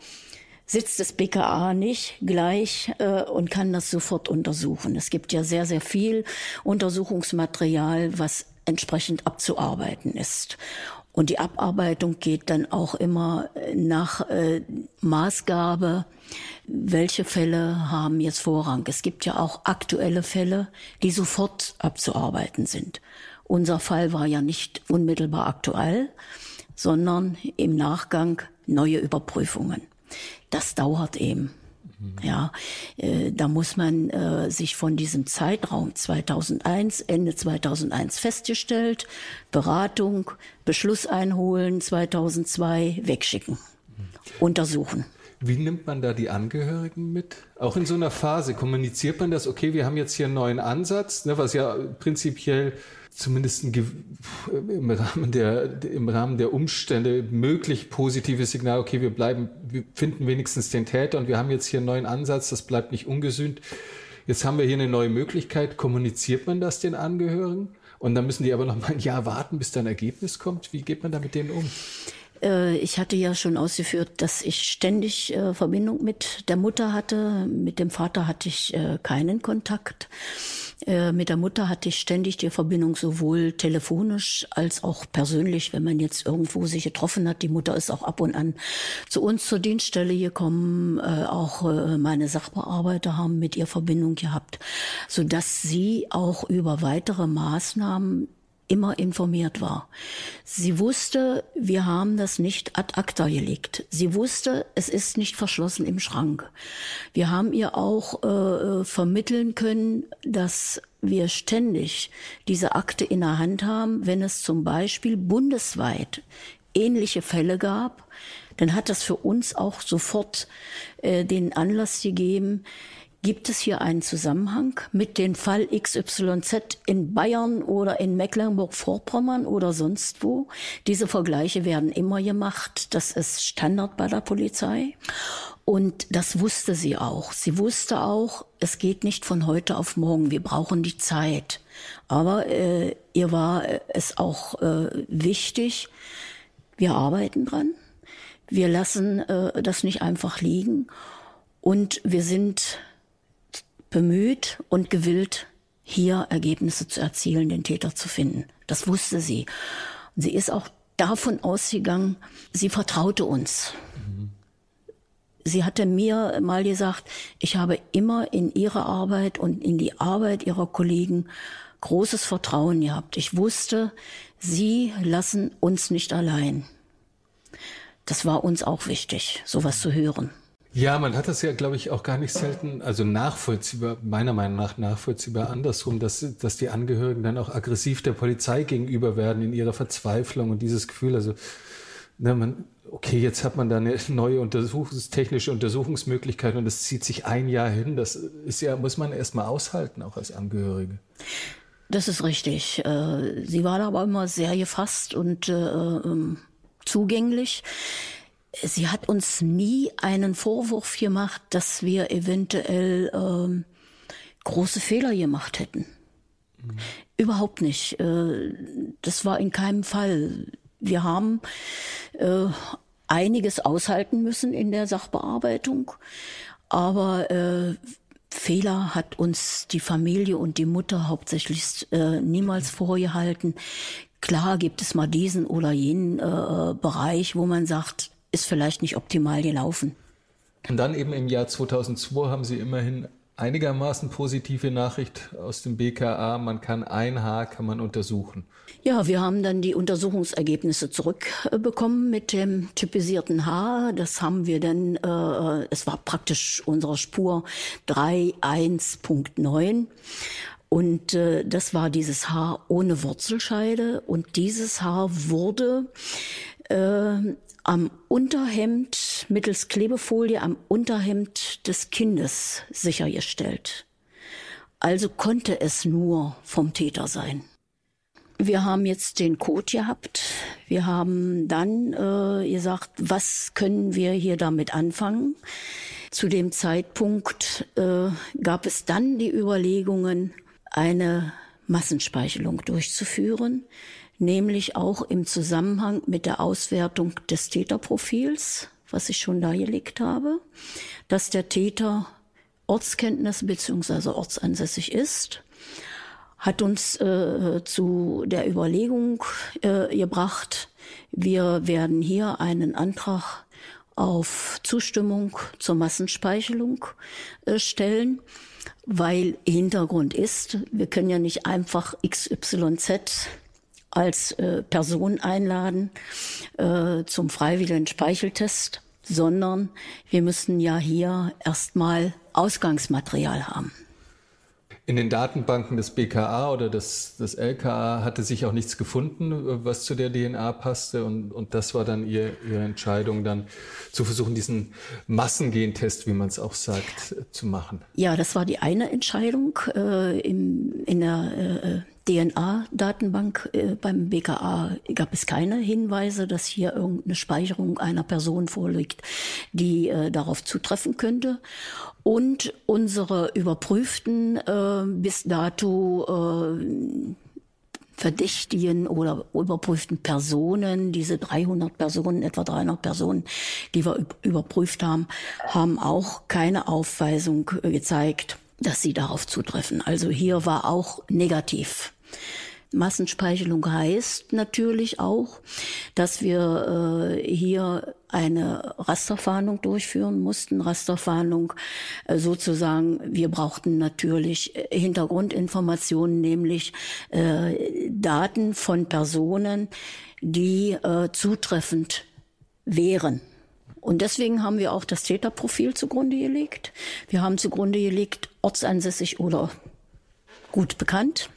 S3: sitzt das BKA nicht gleich äh, und kann das sofort untersuchen. Es gibt ja sehr, sehr viel Untersuchungsmaterial, was entsprechend abzuarbeiten ist. Und die Abarbeitung geht dann auch immer nach äh, Maßgabe, welche Fälle haben jetzt Vorrang. Es gibt ja auch aktuelle Fälle, die sofort abzuarbeiten sind. Unser Fall war ja nicht unmittelbar aktuell, sondern im Nachgang neue Überprüfungen das dauert eben. Ja, äh, da muss man äh, sich von diesem Zeitraum 2001, Ende 2001 festgestellt, Beratung, Beschluss einholen, 2002 wegschicken, untersuchen.
S2: Wie nimmt man da die Angehörigen mit? Auch in so einer Phase kommuniziert man das, okay, wir haben jetzt hier einen neuen Ansatz, ne, was ja prinzipiell zumindest im Rahmen der, im Rahmen der Umstände möglich positives Signal, okay, wir bleiben, wir finden wenigstens den Täter und wir haben jetzt hier einen neuen Ansatz, das bleibt nicht ungesühnt. Jetzt haben wir hier eine neue Möglichkeit. Kommuniziert man das den Angehörigen? Und dann müssen die aber noch mal ein Jahr warten, bis da ein Ergebnis kommt. Wie geht man da mit denen um?
S3: Äh, ich hatte ja schon ausgeführt, dass ich ständig äh, Verbindung mit der Mutter hatte. Mit dem Vater hatte ich äh, keinen Kontakt. Mit der Mutter hatte ich ständig die Verbindung sowohl telefonisch als auch persönlich, wenn man jetzt irgendwo sich getroffen hat. Die Mutter ist auch ab und an zu uns zur Dienststelle gekommen. Auch meine Sachbearbeiter haben mit ihr Verbindung gehabt, so dass sie auch über weitere Maßnahmen immer informiert war. Sie wusste, wir haben das nicht ad acta gelegt. Sie wusste, es ist nicht verschlossen im Schrank. Wir haben ihr auch äh, vermitteln können, dass wir ständig diese Akte in der Hand haben, wenn es zum Beispiel bundesweit ähnliche Fälle gab, dann hat das für uns auch sofort äh, den Anlass gegeben, Gibt es hier einen Zusammenhang mit dem Fall XYZ in Bayern oder in Mecklenburg-Vorpommern oder sonst wo? Diese Vergleiche werden immer gemacht. Das ist Standard bei der Polizei. Und das wusste sie auch. Sie wusste auch, es geht nicht von heute auf morgen. Wir brauchen die Zeit. Aber äh, ihr war es auch äh, wichtig, wir arbeiten dran. Wir lassen äh, das nicht einfach liegen. Und wir sind bemüht und gewillt, hier Ergebnisse zu erzielen, den Täter zu finden. Das wusste sie. Und sie ist auch davon ausgegangen, sie vertraute uns. Mhm. Sie hatte mir mal gesagt, ich habe immer in ihre Arbeit und in die Arbeit ihrer Kollegen großes Vertrauen gehabt. Ich wusste, sie lassen uns nicht allein. Das war uns auch wichtig, sowas zu hören.
S2: Ja, man hat das ja, glaube ich, auch gar nicht selten, also nachvollziehbar, meiner Meinung nach nachvollziehbar andersrum, dass, dass die Angehörigen dann auch aggressiv der Polizei gegenüber werden in ihrer Verzweiflung und dieses Gefühl, also, na, man, okay, jetzt hat man da eine neue Untersuchungs technische Untersuchungsmöglichkeit und das zieht sich ein Jahr hin. Das ist ja, muss man erstmal aushalten, auch als Angehörige.
S3: Das ist richtig. Äh, sie war aber immer sehr gefasst und äh, ähm, zugänglich. Sie hat uns nie einen Vorwurf gemacht, dass wir eventuell ähm, große Fehler gemacht hätten. Mhm. Überhaupt nicht. Äh, das war in keinem Fall. Wir haben äh, einiges aushalten müssen in der Sachbearbeitung, aber äh, Fehler hat uns die Familie und die Mutter hauptsächlich äh, niemals vorgehalten. Klar gibt es mal diesen oder jenen äh, Bereich, wo man sagt, ist vielleicht nicht optimal gelaufen.
S2: Und dann eben im Jahr 2002 haben Sie immerhin einigermaßen positive Nachricht aus dem BKA. Man kann ein Haar kann man untersuchen.
S3: Ja, wir haben dann die Untersuchungsergebnisse zurückbekommen mit dem typisierten Haar. Das haben wir dann, äh, es war praktisch unsere Spur 3.1.9. Und äh, das war dieses Haar ohne Wurzelscheide. Und dieses Haar wurde äh, am Unterhemd mittels Klebefolie am Unterhemd des Kindes sichergestellt. Also konnte es nur vom Täter sein. Wir haben jetzt den Code gehabt. Wir haben dann äh, gesagt, was können wir hier damit anfangen? Zu dem Zeitpunkt äh, gab es dann die Überlegungen, eine Massenspeichelung durchzuführen, nämlich auch im Zusammenhang mit der Auswertung des Täterprofils, was ich schon dargelegt habe, dass der Täter Ortskenntnis bzw. ortsansässig ist, hat uns äh, zu der Überlegung äh, gebracht, wir werden hier einen Antrag auf Zustimmung zur Massenspeichelung äh, stellen weil Hintergrund ist, wir können ja nicht einfach XYZ als äh, Person einladen äh, zum freiwilligen Speicheltest, sondern wir müssen ja hier erstmal Ausgangsmaterial haben.
S2: In den Datenbanken des BKA oder des, des LKA hatte sich auch nichts gefunden, was zu der DNA passte. Und, und das war dann ihr, ihre Entscheidung, dann zu versuchen, diesen Massengentest, wie man es auch sagt, zu machen.
S3: Ja, das war die eine Entscheidung. Äh, im, in der äh, DNA-Datenbank äh, beim BKA gab es keine Hinweise, dass hier irgendeine Speicherung einer Person vorliegt, die äh, darauf zutreffen könnte. Und unsere überprüften äh, bis dato äh, verdächtigen oder überprüften Personen, diese 300 Personen, etwa 300 Personen, die wir überprüft haben, haben auch keine Aufweisung äh, gezeigt, dass sie darauf zutreffen. Also hier war auch negativ. Massenspeichelung heißt natürlich auch, dass wir äh, hier eine Rasterfahndung durchführen mussten. Rasterfahndung äh, sozusagen, wir brauchten natürlich äh, Hintergrundinformationen, nämlich äh, Daten von Personen, die äh, zutreffend wären. Und deswegen haben wir auch das Täterprofil zugrunde gelegt. Wir haben zugrunde gelegt, ortsansässig oder gut bekannt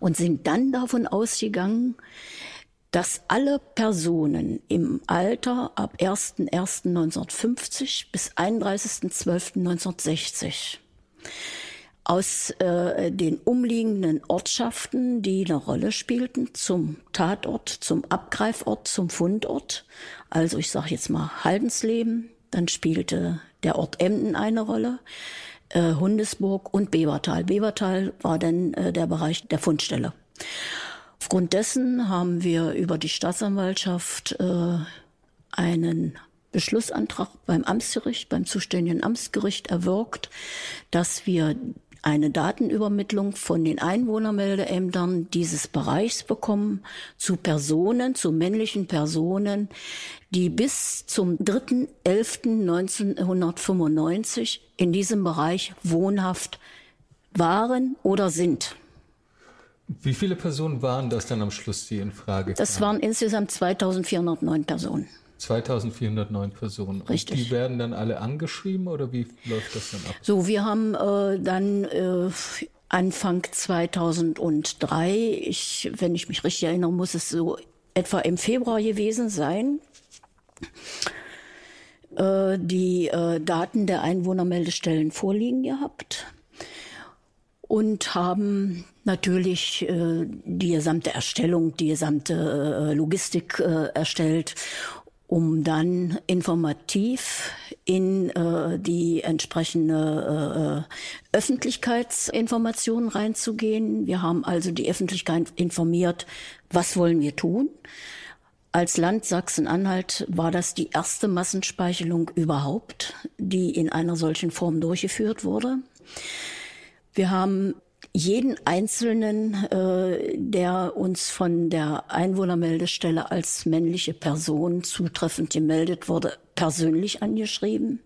S3: und sind dann davon ausgegangen, dass alle Personen im Alter ab 01.01.1950 bis 31.12.1960 aus äh, den umliegenden Ortschaften, die eine Rolle spielten, zum Tatort, zum Abgreifort, zum Fundort. Also ich sage jetzt mal Haldensleben, dann spielte der Ort Emden eine Rolle, äh, Hundesburg und Bevertal. Bevertal war dann äh, der Bereich der Fundstelle. Aufgrund dessen haben wir über die Staatsanwaltschaft äh, einen Beschlussantrag beim Amtsgericht, beim zuständigen Amtsgericht erwirkt, dass wir eine Datenübermittlung von den Einwohnermeldeämtern dieses Bereichs bekommen zu Personen, zu männlichen Personen, die bis zum 3.11.1995 in diesem Bereich wohnhaft waren oder sind.
S2: Wie viele Personen waren das dann am Schluss, die in Frage kamen?
S3: Das waren insgesamt 2409 Personen.
S2: 2409 Personen.
S3: Richtig.
S2: Und die werden dann alle angeschrieben oder wie läuft das dann ab?
S3: So, wir haben äh, dann äh, Anfang 2003, ich, wenn ich mich richtig erinnere, muss es so etwa im Februar gewesen sein, äh, die äh, Daten der Einwohnermeldestellen vorliegen gehabt und haben natürlich äh, die gesamte Erstellung, die gesamte äh, Logistik äh, erstellt um dann informativ in äh, die entsprechende äh, Öffentlichkeitsinformation reinzugehen. Wir haben also die Öffentlichkeit informiert, was wollen wir tun. Als Land Sachsen-Anhalt war das die erste Massenspeichelung überhaupt, die in einer solchen Form durchgeführt wurde. Wir haben jeden Einzelnen, äh, der uns von der Einwohnermeldestelle als männliche Person zutreffend gemeldet wurde, persönlich angeschrieben,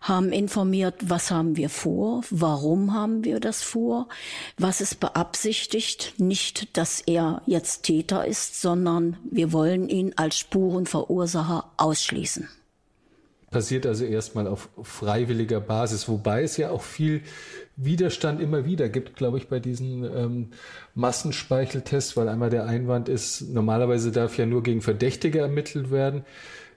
S3: haben informiert, was haben wir vor, warum haben wir das vor, was ist beabsichtigt, nicht, dass er jetzt Täter ist, sondern wir wollen ihn als Spurenverursacher ausschließen.
S2: Passiert also erstmal auf freiwilliger Basis, wobei es ja auch viel Widerstand immer wieder gibt, glaube ich, bei diesen ähm, Massenspeicheltests, weil einmal der Einwand ist, normalerweise darf ja nur gegen Verdächtige ermittelt werden.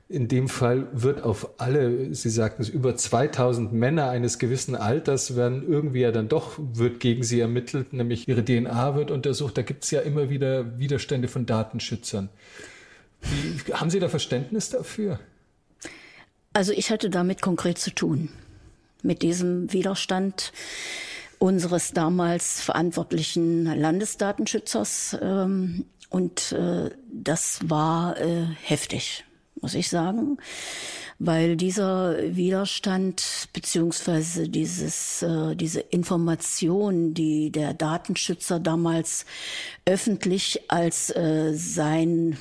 S2: In dem Fall wird auf alle, Sie sagten es, über 2000 Männer eines gewissen Alters werden irgendwie ja dann doch, wird gegen sie ermittelt, nämlich ihre DNA wird untersucht. Da gibt es ja immer wieder Widerstände von Datenschützern. Wie, haben Sie da Verständnis dafür?
S3: Also ich hatte damit konkret zu tun, mit diesem Widerstand unseres damals verantwortlichen Landesdatenschützers. Ähm, und äh, das war äh, heftig, muss ich sagen, weil dieser Widerstand beziehungsweise dieses, äh, diese Information, die der Datenschützer damals öffentlich als äh, sein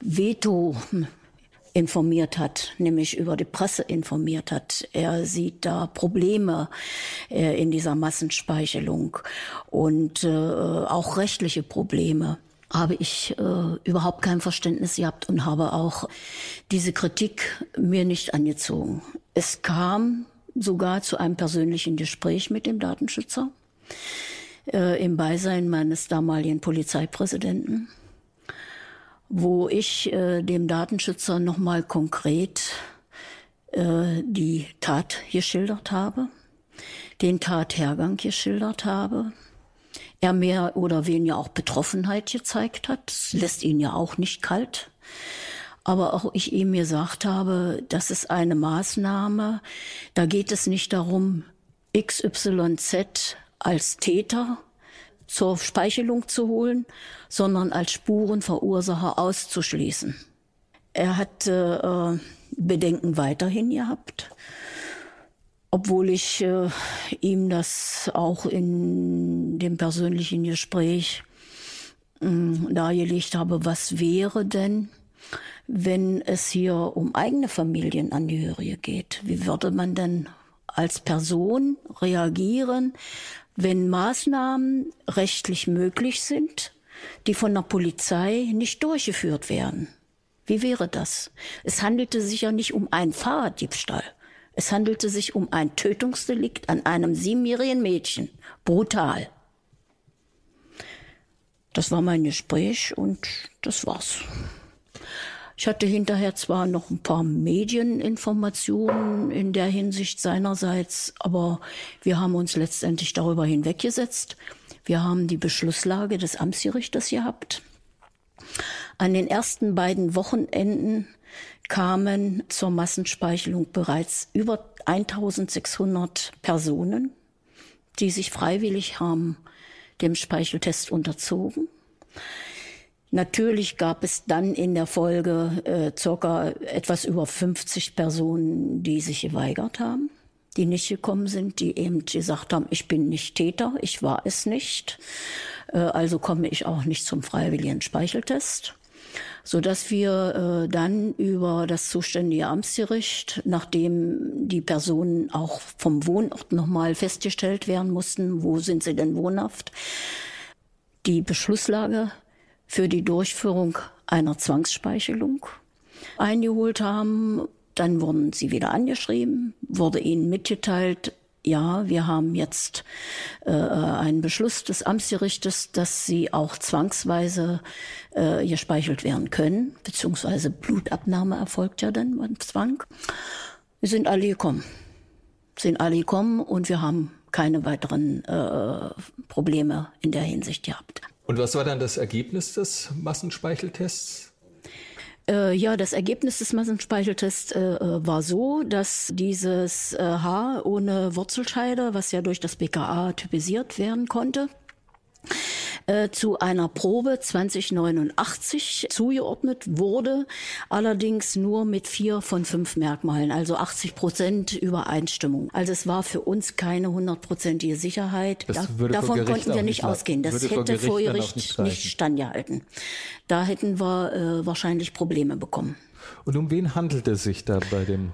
S3: Veto informiert hat, nämlich über die Presse informiert hat. Er sieht da Probleme äh, in dieser Massenspeichelung und äh, auch rechtliche Probleme habe ich äh, überhaupt kein Verständnis gehabt und habe auch diese Kritik mir nicht angezogen. Es kam sogar zu einem persönlichen Gespräch mit dem Datenschützer äh, im Beisein meines damaligen Polizeipräsidenten wo ich äh, dem Datenschützer nochmal konkret äh, die Tat geschildert habe, den Tathergang geschildert habe. Er mehr oder weniger auch Betroffenheit gezeigt hat. Lässt ihn ja auch nicht kalt. Aber auch ich ihm gesagt habe, das ist eine Maßnahme. Da geht es nicht darum, XYZ als Täter zur Speichelung zu holen, sondern als Spurenverursacher auszuschließen. Er hat äh, Bedenken weiterhin gehabt, obwohl ich äh, ihm das auch in dem persönlichen Gespräch äh, dargelegt habe, was wäre denn, wenn es hier um eigene Familienangehörige geht? Wie würde man denn als Person reagieren, wenn Maßnahmen rechtlich möglich sind, die von der Polizei nicht durchgeführt werden. Wie wäre das? Es handelte sich ja nicht um einen Fahrraddiebstahl. Es handelte sich um ein Tötungsdelikt an einem siebenjährigen Mädchen. Brutal. Das war mein Gespräch und das war's. Ich hatte hinterher zwar noch ein paar Medieninformationen in der Hinsicht seinerseits, aber wir haben uns letztendlich darüber hinweggesetzt. Wir haben die Beschlusslage des Amtsgerichtes gehabt. An den ersten beiden Wochenenden kamen zur Massenspeichelung bereits über 1600 Personen, die sich freiwillig haben dem Speicheltest unterzogen. Natürlich gab es dann in der Folge äh, circa etwas über 50 Personen, die sich geweigert haben, die nicht gekommen sind, die eben gesagt haben, ich bin nicht Täter, ich war es nicht, äh, also komme ich auch nicht zum freiwilligen Speicheltest. So dass wir äh, dann über das zuständige Amtsgericht, nachdem die Personen auch vom Wohnort nochmal festgestellt werden mussten, wo sind sie denn wohnhaft, die Beschlusslage für die Durchführung einer Zwangsspeichelung eingeholt haben. Dann wurden sie wieder angeschrieben, wurde ihnen mitgeteilt, ja, wir haben jetzt äh, einen Beschluss des Amtsgerichtes, dass sie auch zwangsweise äh, gespeichelt werden können, beziehungsweise Blutabnahme erfolgt ja dann beim Zwang. Wir sind alle gekommen, sind alle gekommen und wir haben keine weiteren äh, Probleme in der Hinsicht gehabt.
S2: Und was war dann das Ergebnis des Massenspeicheltests?
S3: Äh, ja, das Ergebnis des Massenspeicheltests äh, äh war so, dass dieses äh, Haar ohne Wurzelscheide, was ja durch das BKA typisiert werden konnte, äh, zu einer Probe 2089 zugeordnet wurde, allerdings nur mit vier von fünf Merkmalen, also 80 Prozent Übereinstimmung. Also es war für uns keine hundertprozentige Sicherheit. Da, davon konnten wir nicht ausgehen. Das hätte vor Gericht nicht, nicht standgehalten. Da hätten wir äh, wahrscheinlich Probleme bekommen.
S2: Und um wen handelt es sich da bei dem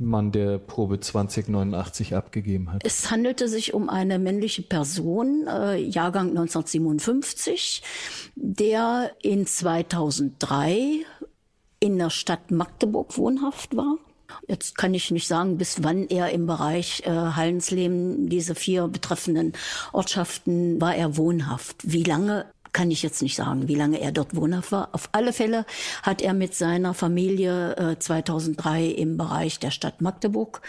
S2: Mann, der Probe 2089 abgegeben hat?
S3: Es handelte sich um eine männliche Person, äh, Jahrgang 1957, der in 2003 in der Stadt Magdeburg wohnhaft war. Jetzt kann ich nicht sagen, bis wann er im Bereich äh, Hallensleben, diese vier betreffenden Ortschaften, war er wohnhaft. Wie lange kann ich jetzt nicht sagen, wie lange er dort wohnhaft war. Auf alle Fälle hat er mit seiner Familie äh, 2003 im Bereich der Stadt Magdeburg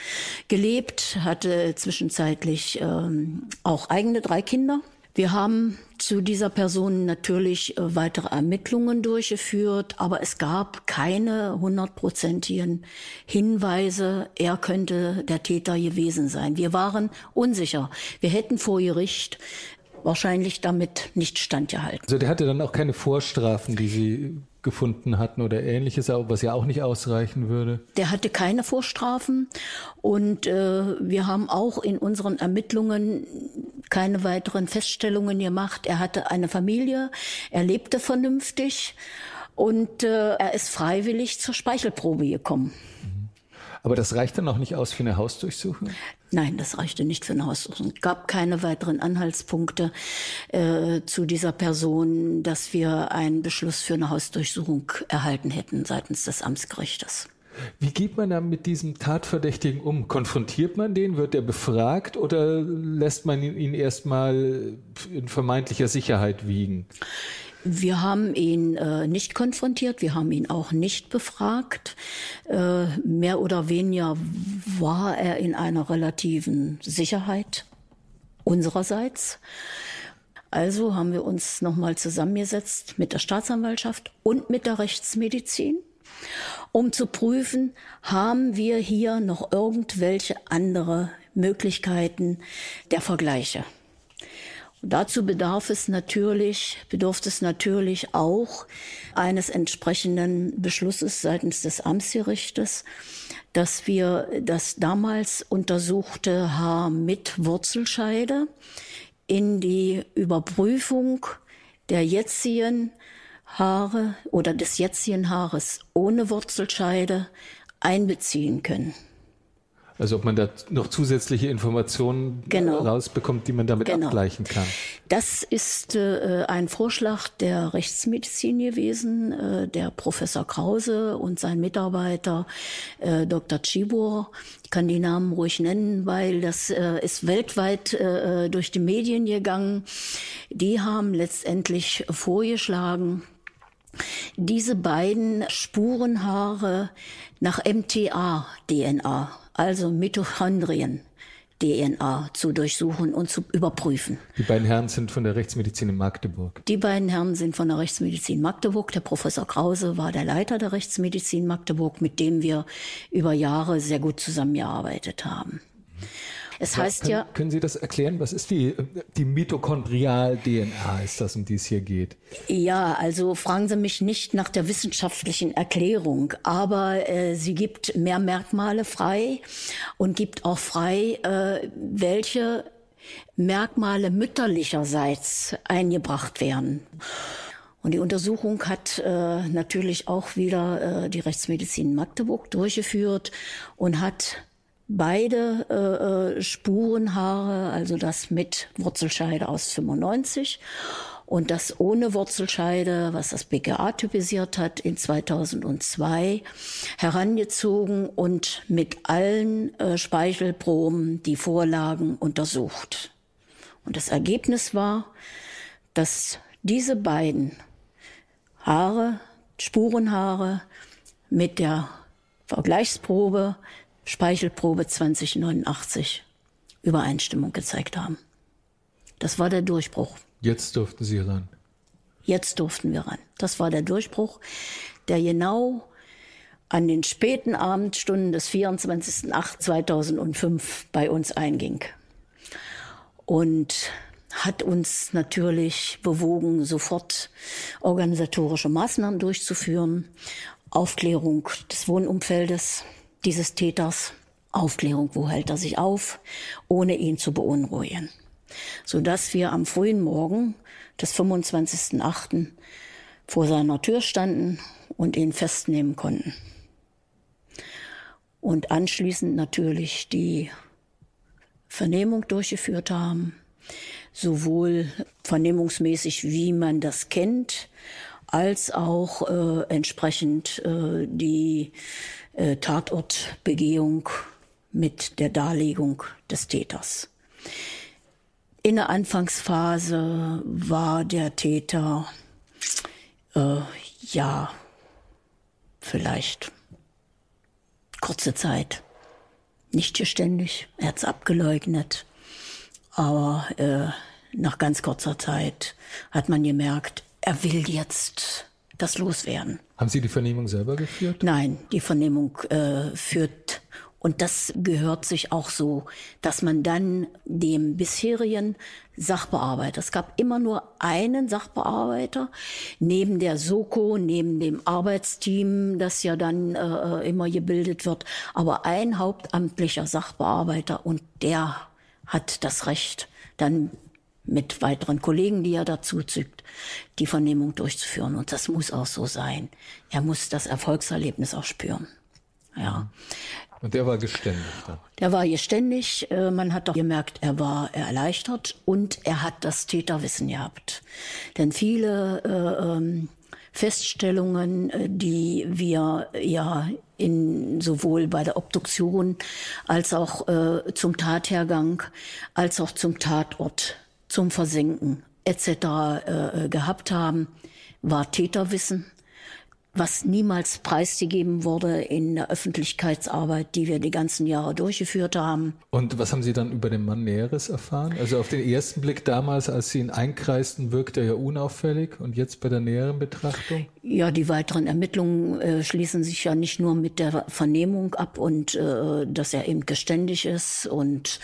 S3: gelebt, hatte zwischenzeitlich ähm, auch eigene drei Kinder. Wir haben zu dieser Person natürlich äh, weitere Ermittlungen durchgeführt, aber es gab keine hundertprozentigen Hinweise, er könnte der Täter gewesen sein. Wir waren unsicher. Wir hätten vor Gericht wahrscheinlich damit nicht standgehalten.
S2: Also der hatte dann auch keine Vorstrafen, die Sie gefunden hatten oder ähnliches, was ja auch nicht ausreichen würde?
S3: Der hatte keine Vorstrafen und äh, wir haben auch in unseren Ermittlungen keine weiteren Feststellungen gemacht. Er hatte eine Familie, er lebte vernünftig und äh, er ist freiwillig zur Speichelprobe gekommen.
S2: Aber das reicht dann auch nicht aus für eine Hausdurchsuchung?
S3: Nein, das reichte nicht für eine Hausdurchsuchung. Es gab keine weiteren Anhaltspunkte äh, zu dieser Person, dass wir einen Beschluss für eine Hausdurchsuchung erhalten hätten seitens des Amtsgerichtes.
S2: Wie geht man da mit diesem Tatverdächtigen um? Konfrontiert man den? Wird er befragt oder lässt man ihn erstmal in vermeintlicher Sicherheit wiegen?
S3: Wir haben ihn äh, nicht konfrontiert, wir haben ihn auch nicht befragt. Äh, mehr oder weniger war er in einer relativen Sicherheit unsererseits. Also haben wir uns nochmal zusammengesetzt mit der Staatsanwaltschaft und mit der Rechtsmedizin, um zu prüfen, haben wir hier noch irgendwelche andere Möglichkeiten der Vergleiche. Dazu bedarf es natürlich, bedurfte es natürlich auch eines entsprechenden Beschlusses seitens des Amtsgerichtes, dass wir das damals untersuchte Haar mit Wurzelscheide in die Überprüfung der jetzigen Haare oder des jetzigen Haares ohne Wurzelscheide einbeziehen können.
S2: Also ob man da noch zusätzliche Informationen genau. rausbekommt, die man damit genau. abgleichen kann.
S3: Das ist äh, ein Vorschlag der Rechtsmedizin gewesen. Äh, der Professor Krause und sein Mitarbeiter äh, Dr. Chibur. Ich kann die Namen ruhig nennen, weil das äh, ist weltweit äh, durch die Medien gegangen. Die haben letztendlich vorgeschlagen, diese beiden Spurenhaare nach MTA-DNA also Mitochondrien. DNA zu durchsuchen und zu überprüfen.
S2: Die beiden Herren sind von der Rechtsmedizin in Magdeburg.
S3: Die beiden Herren sind von der Rechtsmedizin Magdeburg. Der Professor Krause war der Leiter der Rechtsmedizin Magdeburg, mit dem wir über Jahre sehr gut zusammengearbeitet haben. Es ja, heißt
S2: können,
S3: ja.
S2: Können Sie das erklären? Was ist die, die Mitochondrial-DNA, ist das, um die es hier geht?
S3: Ja, also fragen Sie mich nicht nach der wissenschaftlichen Erklärung, aber äh, sie gibt mehr Merkmale frei und gibt auch frei, äh, welche Merkmale mütterlicherseits eingebracht werden. Und die Untersuchung hat äh, natürlich auch wieder äh, die Rechtsmedizin Magdeburg durchgeführt und hat beide äh, äh, Spurenhaare, also das mit Wurzelscheide aus 95 und das ohne Wurzelscheide, was das BKA typisiert hat, in 2002 herangezogen und mit allen äh, Speichelproben die Vorlagen untersucht. Und das Ergebnis war, dass diese beiden Haare, Spurenhaare mit der Vergleichsprobe Speichelprobe 2089 Übereinstimmung gezeigt haben. Das war der Durchbruch.
S2: Jetzt durften Sie ran.
S3: Jetzt durften wir ran. Das war der Durchbruch, der genau an den späten Abendstunden des 24.08.2005 bei uns einging. Und hat uns natürlich bewogen, sofort organisatorische Maßnahmen durchzuführen. Aufklärung des Wohnumfeldes dieses Täters, Aufklärung, wo hält er sich auf, ohne ihn zu beunruhigen. Sodass wir am frühen Morgen des 25.08. vor seiner Tür standen und ihn festnehmen konnten. Und anschließend natürlich die Vernehmung durchgeführt haben, sowohl vernehmungsmäßig, wie man das kennt, als auch äh, entsprechend äh, die äh, Tatortbegehung mit der Darlegung des Täters. In der Anfangsphase war der Täter äh, ja vielleicht kurze Zeit nicht geständig, er hat es abgeleugnet, aber äh, nach ganz kurzer Zeit hat man gemerkt, er will jetzt das loswerden.
S4: Haben Sie die Vernehmung selber geführt?
S3: Nein, die Vernehmung äh, führt und das gehört sich auch so, dass man dann dem bisherigen Sachbearbeiter, es gab immer nur einen Sachbearbeiter, neben der Soko, neben dem Arbeitsteam, das ja dann äh, immer gebildet wird, aber ein hauptamtlicher Sachbearbeiter und der hat das Recht, dann mit weiteren Kollegen, die er dazu zückt, die Vernehmung durchzuführen. Und das muss auch so sein. Er muss das Erfolgserlebnis auch spüren. Ja.
S4: Und der war geständig dann?
S3: Der war geständig. Äh, man hat doch gemerkt, er war erleichtert und er hat das Täterwissen gehabt. Denn viele äh, ähm, Feststellungen, äh, die wir ja in, sowohl bei der Obduktion als auch äh, zum Tathergang, als auch zum Tatort, zum Versenken etc. Äh, gehabt haben, war Täterwissen was niemals preisgegeben wurde in der Öffentlichkeitsarbeit, die wir die ganzen Jahre durchgeführt haben.
S4: Und was haben Sie dann über den Mann Näheres erfahren? Also auf den ersten Blick damals, als Sie ihn einkreisten, wirkte er ja unauffällig und jetzt bei der näheren Betrachtung?
S3: Ja, die weiteren Ermittlungen äh, schließen sich ja nicht nur mit der Vernehmung ab und äh, dass er eben geständig ist und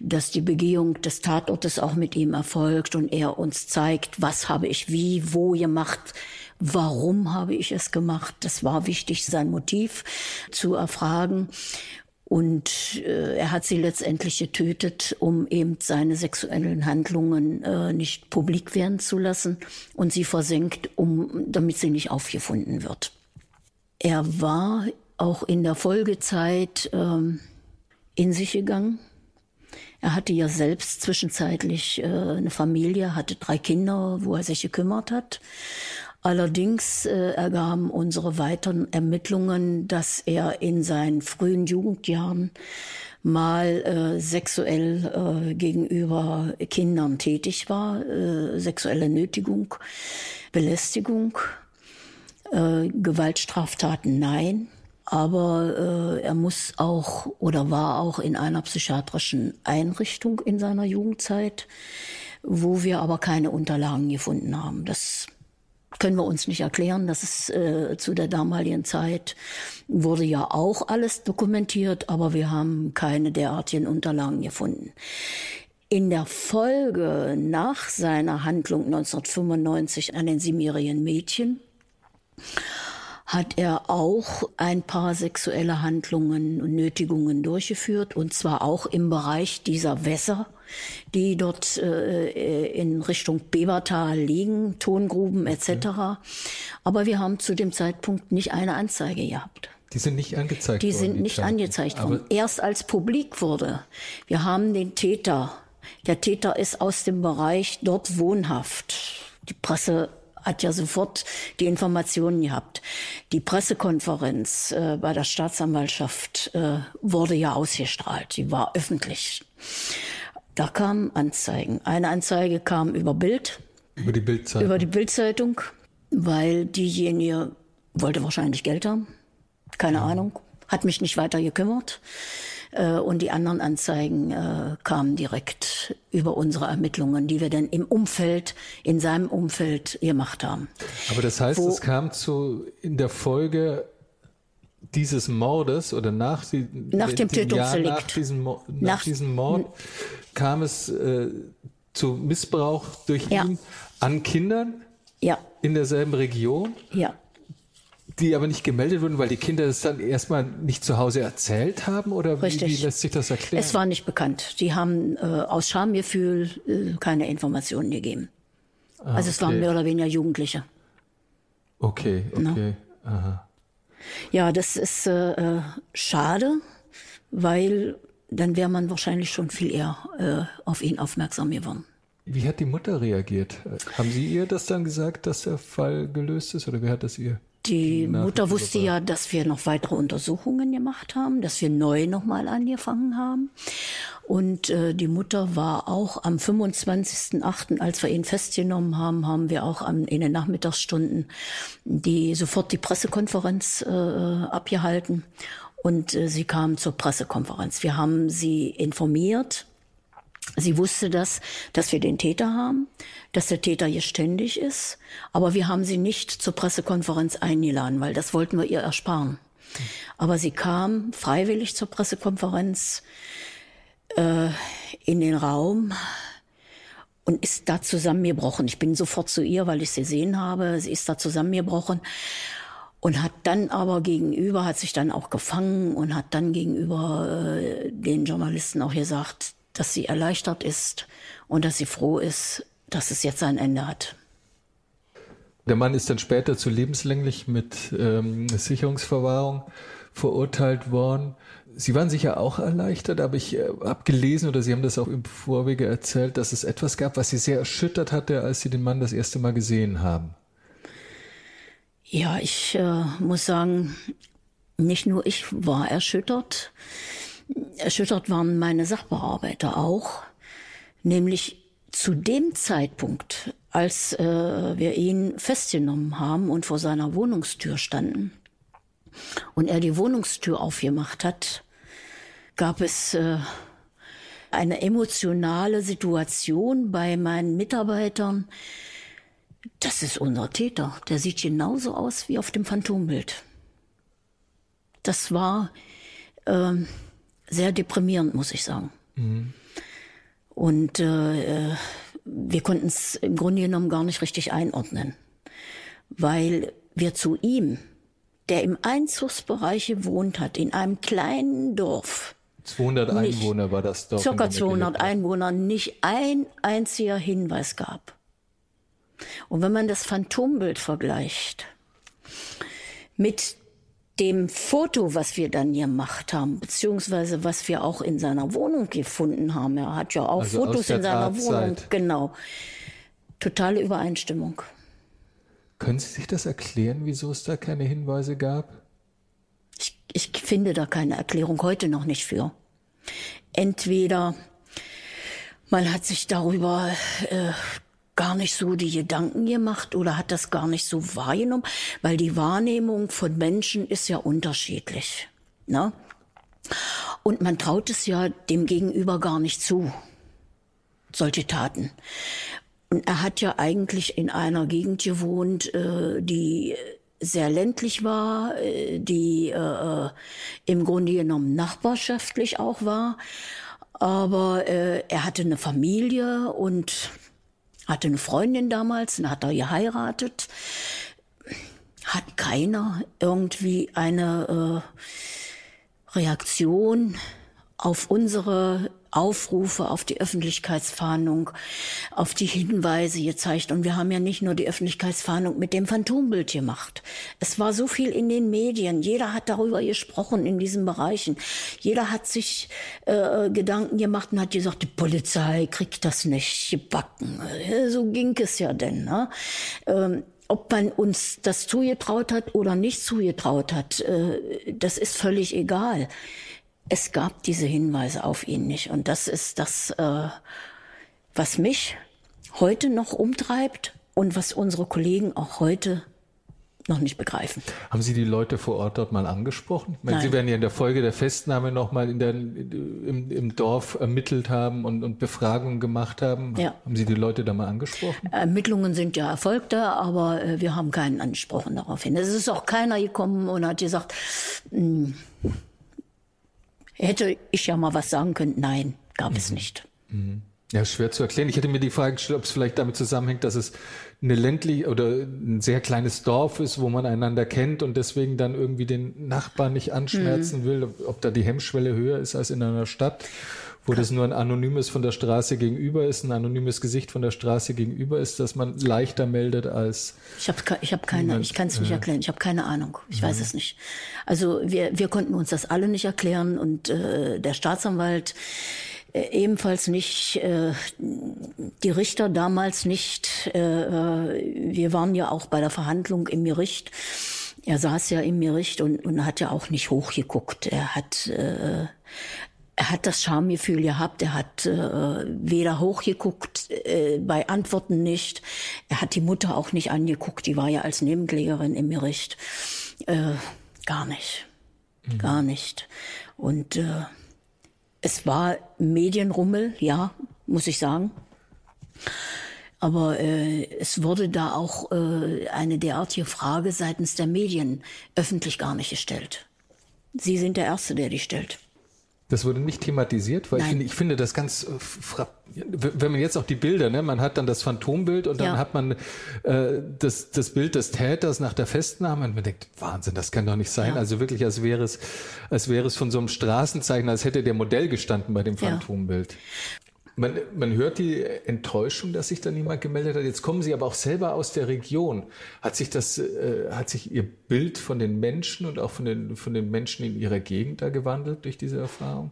S3: dass die Begehung des Tatortes auch mit ihm erfolgt und er uns zeigt, was habe ich wie, wo gemacht, Warum habe ich es gemacht? Das war wichtig, sein Motiv zu erfragen. Und äh, er hat sie letztendlich getötet, um eben seine sexuellen Handlungen äh, nicht publik werden zu lassen und sie versenkt, um, damit sie nicht aufgefunden wird. Er war auch in der Folgezeit ähm, in sich gegangen. Er hatte ja selbst zwischenzeitlich äh, eine Familie, hatte drei Kinder, wo er sich gekümmert hat. Allerdings äh, ergaben unsere weiteren Ermittlungen, dass er in seinen frühen Jugendjahren mal äh, sexuell äh, gegenüber Kindern tätig war, äh, sexuelle Nötigung, Belästigung, äh, Gewaltstraftaten nein. Aber äh, er muss auch oder war auch in einer psychiatrischen Einrichtung in seiner Jugendzeit, wo wir aber keine Unterlagen gefunden haben. Das können wir uns nicht erklären. Das ist äh, zu der damaligen Zeit wurde ja auch alles dokumentiert, aber wir haben keine derartigen Unterlagen gefunden. In der Folge nach seiner Handlung 1995 an den siebenjährigen Mädchen hat er auch ein paar sexuelle Handlungen und Nötigungen durchgeführt, und zwar auch im Bereich dieser Wässer, die dort äh, in Richtung Bebertal liegen, Tongruben etc. Aber wir haben zu dem Zeitpunkt nicht eine Anzeige gehabt.
S4: Die sind nicht angezeigt
S3: die
S4: worden.
S3: Sind die sind nicht Zeiten. angezeigt worden. Erst als publik wurde. Wir haben den Täter. Der Täter ist aus dem Bereich dort wohnhaft. Die Presse hat ja sofort die Informationen gehabt. Die Pressekonferenz äh, bei der Staatsanwaltschaft äh, wurde ja ausgestrahlt. Sie war öffentlich. Da kamen Anzeigen. Eine Anzeige kam über Bild.
S4: Über die Bildzeitung.
S3: Über die Bildzeitung, weil diejenige wollte wahrscheinlich Geld haben. Keine ja. Ahnung. Hat mich nicht weiter gekümmert. Äh, und die anderen Anzeigen äh, kamen direkt über unsere Ermittlungen, die wir dann im Umfeld, in seinem Umfeld gemacht haben.
S4: Aber das heißt, Wo, es kam zu in der Folge dieses Mordes oder nach, die,
S3: nach dem Tötungsdelikt.
S4: nach, diesem, nach, nach diesem Mord kam es äh,
S2: zu Missbrauch durch
S3: Ja.
S2: ihn an Kindern
S3: Ja,
S2: in derselben Region,
S3: ja.
S2: Die aber nicht gemeldet wurden, weil die Kinder es dann erstmal nicht zu Hause erzählt haben? Oder wie, wie lässt sich das erklären?
S3: Es war nicht bekannt. Die haben äh, aus Schamgefühl äh, keine Informationen gegeben. also es waren
S2: Ah, okay.
S3: mehr oder weniger Jugendliche.
S2: okay, okay. Aha.
S3: Ja, das ist äh, äh, schade, weil dann wäre man wahrscheinlich schon viel eher äh, auf ihn aufmerksam geworden.
S2: Wie hat die Mutter reagiert? Haben Sie ihr das dann gesagt, dass der Fall gelöst ist? Oder wer hat das ihr?
S3: Die Mutter wusste ja, dass wir noch weitere Untersuchungen gemacht haben, dass wir neu nochmal angefangen haben. Und äh, die Mutter war auch am 25.08., als wir ihn festgenommen haben, haben wir auch am, in den Nachmittagsstunden die, sofort die Pressekonferenz äh, abgehalten. Und äh, sie kam zur Pressekonferenz. Wir haben sie informiert, Sie wusste das, dass wir den Täter haben, dass der Täter geständig ist, aber wir haben sie nicht zur Pressekonferenz eingeladen, weil das wollten wir ihr ersparen. Aber sie kam freiwillig zur Pressekonferenz äh, in den Raum und ist da zusammengebrochen. Ich bin sofort zu ihr, weil ich sie gesehen habe. Sie ist da zusammengebrochen und hat dann aber gegenüber, hat sich dann auch gefangen und hat dann gegenüber äh, den Journalisten auch gesagt, dass sie erleichtert ist und dass sie froh ist, dass es jetzt ein Ende hat.
S2: Der Mann ist dann später zu lebenslänglich mit ähm, Sicherungsverwahrung verurteilt worden. Sie waren sicher auch erleichtert, aber ich äh, habe gelesen oder Sie haben das auch im Vorwege erzählt, dass es etwas gab, was Sie sehr erschüttert hatte, als Sie den Mann das erste Mal gesehen haben.
S3: Ja, ich äh, muss sagen, nicht nur ich war erschüttert. Erschüttert waren meine Sachbearbeiter auch. Nämlich zu dem Zeitpunkt, als äh, wir ihn festgenommen haben und vor seiner Wohnungstür standen und er die Wohnungstür aufgemacht hat, gab es äh, eine emotionale Situation bei meinen Mitarbeitern. Das ist unser Täter. Der sieht genauso aus wie auf dem Phantombild. Das war ähm, sehr deprimierend, muss ich sagen. Und äh, äh, wir konnten es im Grunde genommen gar nicht richtig einordnen, weil wir zu ihm, der im Einzugsbereich gewohnt hat, in einem kleinen Dorf,
S2: 200
S3: Nicht.
S2: Einwohner war das Dorf.
S3: circa
S2: dem er
S3: 200
S2: gelebt hat.
S3: Einwohner, nicht ein einziger Hinweis gab. Und wenn man das Phantombild vergleicht mit dem Foto, was wir dann gemacht haben, beziehungsweise was wir auch in seiner Wohnung gefunden haben, er hat ja auch
S2: Also
S3: Fotos in seiner
S2: Tatzeit.
S3: Wohnung, genau. Totale Übereinstimmung.
S2: Können Sie sich das erklären, wieso es da keine Hinweise gab?
S3: Ich, ich finde da keine Erklärung heute noch nicht für. Entweder man hat sich darüber äh, gar nicht so die Gedanken gemacht oder hat das gar nicht so wahrgenommen, weil die Wahrnehmung von Menschen ist ja unterschiedlich. Ne? Und man traut es ja dem Gegenüber gar nicht zu, solche Taten. Und er hat ja eigentlich in einer Gegend gewohnt, äh, die sehr ländlich war, äh, die äh, im Grunde genommen nachbarschaftlich auch war. Aber äh, er hatte eine Familie und hatte eine Freundin damals, dann hat er geheiratet. Hat keiner irgendwie eine äh, Reaktion auf unsere Aufrufe, auf die Öffentlichkeitsfahndung, auf die Hinweise gezeigt. Und wir haben ja nicht nur die Öffentlichkeitsfahndung mit dem Phantombild gemacht. Es war so viel in den Medien. Jeder hat darüber gesprochen in diesen Bereichen. Jeder hat sich äh, Gedanken gemacht und hat gesagt, die Polizei kriegt das nicht gebacken. Äh, So ging es ja denn. Ne? Ähm, ob man uns das zugetraut hat oder nicht zugetraut hat, äh, das ist völlig egal. Es gab diese Hinweise auf ihn nicht. Und das ist das, äh, was mich heute noch umtreibt und was unsere Kollegen auch heute noch nicht begreifen.
S2: Haben Sie die Leute vor Ort dort mal angesprochen? Meine. Sie werden ja in der Folge der Festnahme nochmal in der, im, im Dorf ermittelt haben und, und Befragungen gemacht haben.
S3: Ja.
S2: Haben Sie die Leute da mal angesprochen?
S3: Ermittlungen sind ja erfolgte, aber äh, wir haben keinen angesprochen daraufhin. Es ist auch keiner gekommen und hat gesagt, "Hm, hätte ich ja mal was sagen können. Nein, gab es nicht.
S2: Ja, schwer zu erklären. Ich hätte mir die Frage gestellt, ob es vielleicht damit zusammenhängt, dass es eine ländlich oder ein sehr kleines Dorf ist, wo man einander kennt und deswegen dann irgendwie den Nachbarn nicht anschmerzen mhm. will, ob da die Hemmschwelle höher ist als in einer Stadt, wo das nur ein anonymes von der Straße gegenüber ist, ein anonymes Gesicht von der Straße gegenüber ist, dass man leichter meldet als.
S3: Ich habe ich hab keine, niemand, ich kann es nicht äh, erklären. Ich habe keine Ahnung. Ich weiß es nicht. Also wir wir konnten uns das alle nicht erklären und äh, der Staatsanwalt äh, ebenfalls nicht, äh, die Richter damals nicht. Äh, wir waren ja auch bei der Verhandlung im Gericht. Er saß ja im Gericht und, und hat ja auch nicht hochgeguckt. Er hat, äh, er hat das Schamgefühl gehabt. Er hat äh, weder hochgeguckt, äh, bei Antworten nicht. Er hat die Mutter auch nicht angeguckt. Die war ja als Nebenklägerin im Gericht. Äh, gar nicht. Mhm. Gar nicht. Und äh, es war Medienrummel, ja, muss ich sagen. Aber äh, es wurde da auch äh, eine derartige Frage seitens der Medien öffentlich gar nicht gestellt. Sie sind der Erste, der die stellt.
S2: Das wurde nicht thematisiert, weil ich finde, ich finde das ganz, äh, wenn man jetzt auch die Bilder, ne, man hat dann das Phantombild und dann ja. hat man äh, das, das Bild des Täters nach der Festnahme und man denkt, Wahnsinn, das kann doch nicht sein. Ja. Also wirklich, als wäre es, als wäre es von so einem Straßenzeichen, als hätte der Modell gestanden bei dem Phantombild. Ja. Man, man hört die Enttäuschung, dass sich da niemand gemeldet hat. Jetzt kommen Sie aber auch selber aus der Region. Hat sich das, äh, hat sich Ihr Bild von den Menschen und auch von den, von den Menschen in Ihrer Gegend da gewandelt durch diese Erfahrung?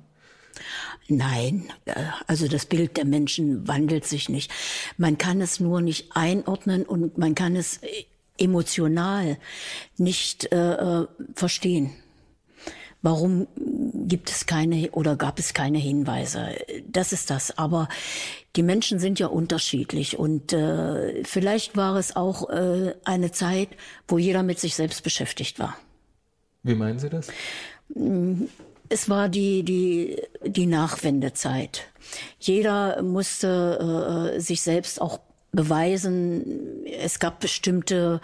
S3: Nein, äh, also das Bild der Menschen wandelt sich nicht. Man kann es nur nicht einordnen und man kann es emotional nicht äh, äh verstehen. Warum gibt es keine oder gab es keine Hinweise? Das ist das. Aber die Menschen sind ja unterschiedlich und äh, vielleicht war es auch äh, eine Zeit, wo jeder mit sich selbst beschäftigt war.
S2: Wie meinen Sie das?
S3: Es war die die die Nachwendezeit. Jeder musste äh, sich selbst auch beweisen. Es gab bestimmte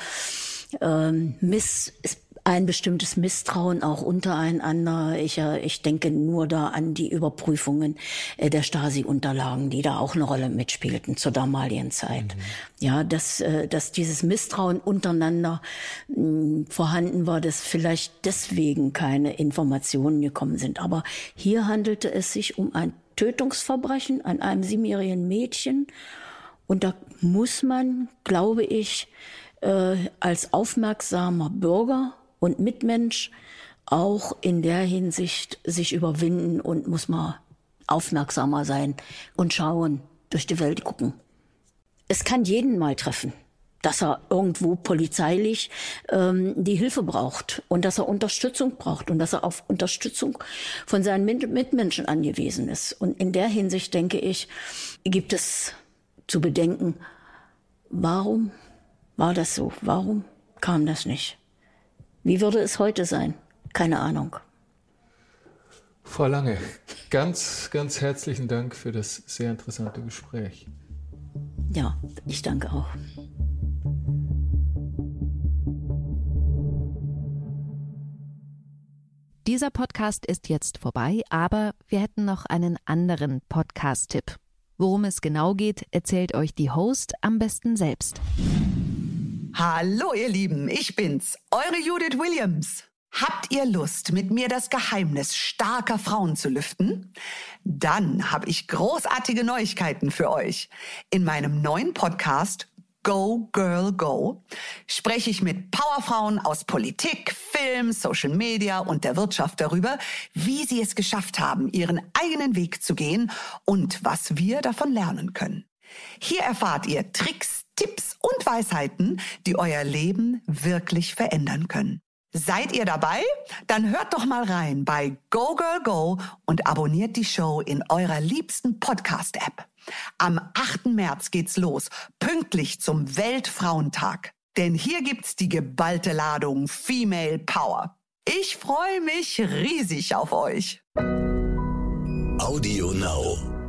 S3: ähm, Miss ein bestimmtes Misstrauen auch untereinander. Ich, äh, ich denke nur da an die Überprüfungen äh, der Stasi-Unterlagen, die da auch eine Rolle mitspielten zur damaligen Zeit. Mhm. Ja, dass, äh, dass dieses Misstrauen untereinander mh, vorhanden war, dass vielleicht deswegen keine Informationen gekommen sind. Aber hier handelte es sich um ein Tötungsverbrechen an einem siebenjährigen Mädchen. Und da muss man, glaube ich, äh, als aufmerksamer Bürger und Mitmensch auch in der Hinsicht sich überwinden und muss mal aufmerksamer sein und schauen, durch die Welt gucken. Es kann jeden mal treffen, dass er irgendwo polizeilich ähm, die Hilfe braucht und dass er Unterstützung braucht und dass er auf Unterstützung von seinen Mitmenschen angewiesen ist. Und in der Hinsicht denke ich, gibt es zu bedenken, warum war das so? Warum kam das nicht? Wie würde es heute sein? Keine Ahnung.
S2: Frau Lange, ganz, ganz herzlichen Dank für das sehr interessante Gespräch.
S3: Ja, ich danke auch.
S5: Dieser Podcast ist jetzt vorbei, aber wir hätten noch einen anderen Podcast-Tipp. Worum es genau geht, erzählt euch die Host am besten selbst.
S6: Hallo ihr Lieben, ich bin's, eure Judith Williams. Habt ihr Lust, mit mir das Geheimnis starker Frauen zu lüften? Dann habe ich großartige Neuigkeiten für euch. In meinem neuen Podcast Go Girl Go spreche ich mit Powerfrauen aus Politik, Film, Social Media und der Wirtschaft darüber, wie sie es geschafft haben, ihren eigenen Weg zu gehen und was wir davon lernen können. Hier erfahrt ihr Tricks, Tipps und Weisheiten, die euer Leben wirklich verändern können. Seid ihr dabei? Dann hört doch mal rein bei Go Girl Go und abonniert die Show in eurer liebsten Podcast-App. Am 8. März geht's los, pünktlich zum Weltfrauentag. Denn hier gibt's die geballte Ladung Female Power. Ich freue mich riesig auf euch.
S7: Audio Now.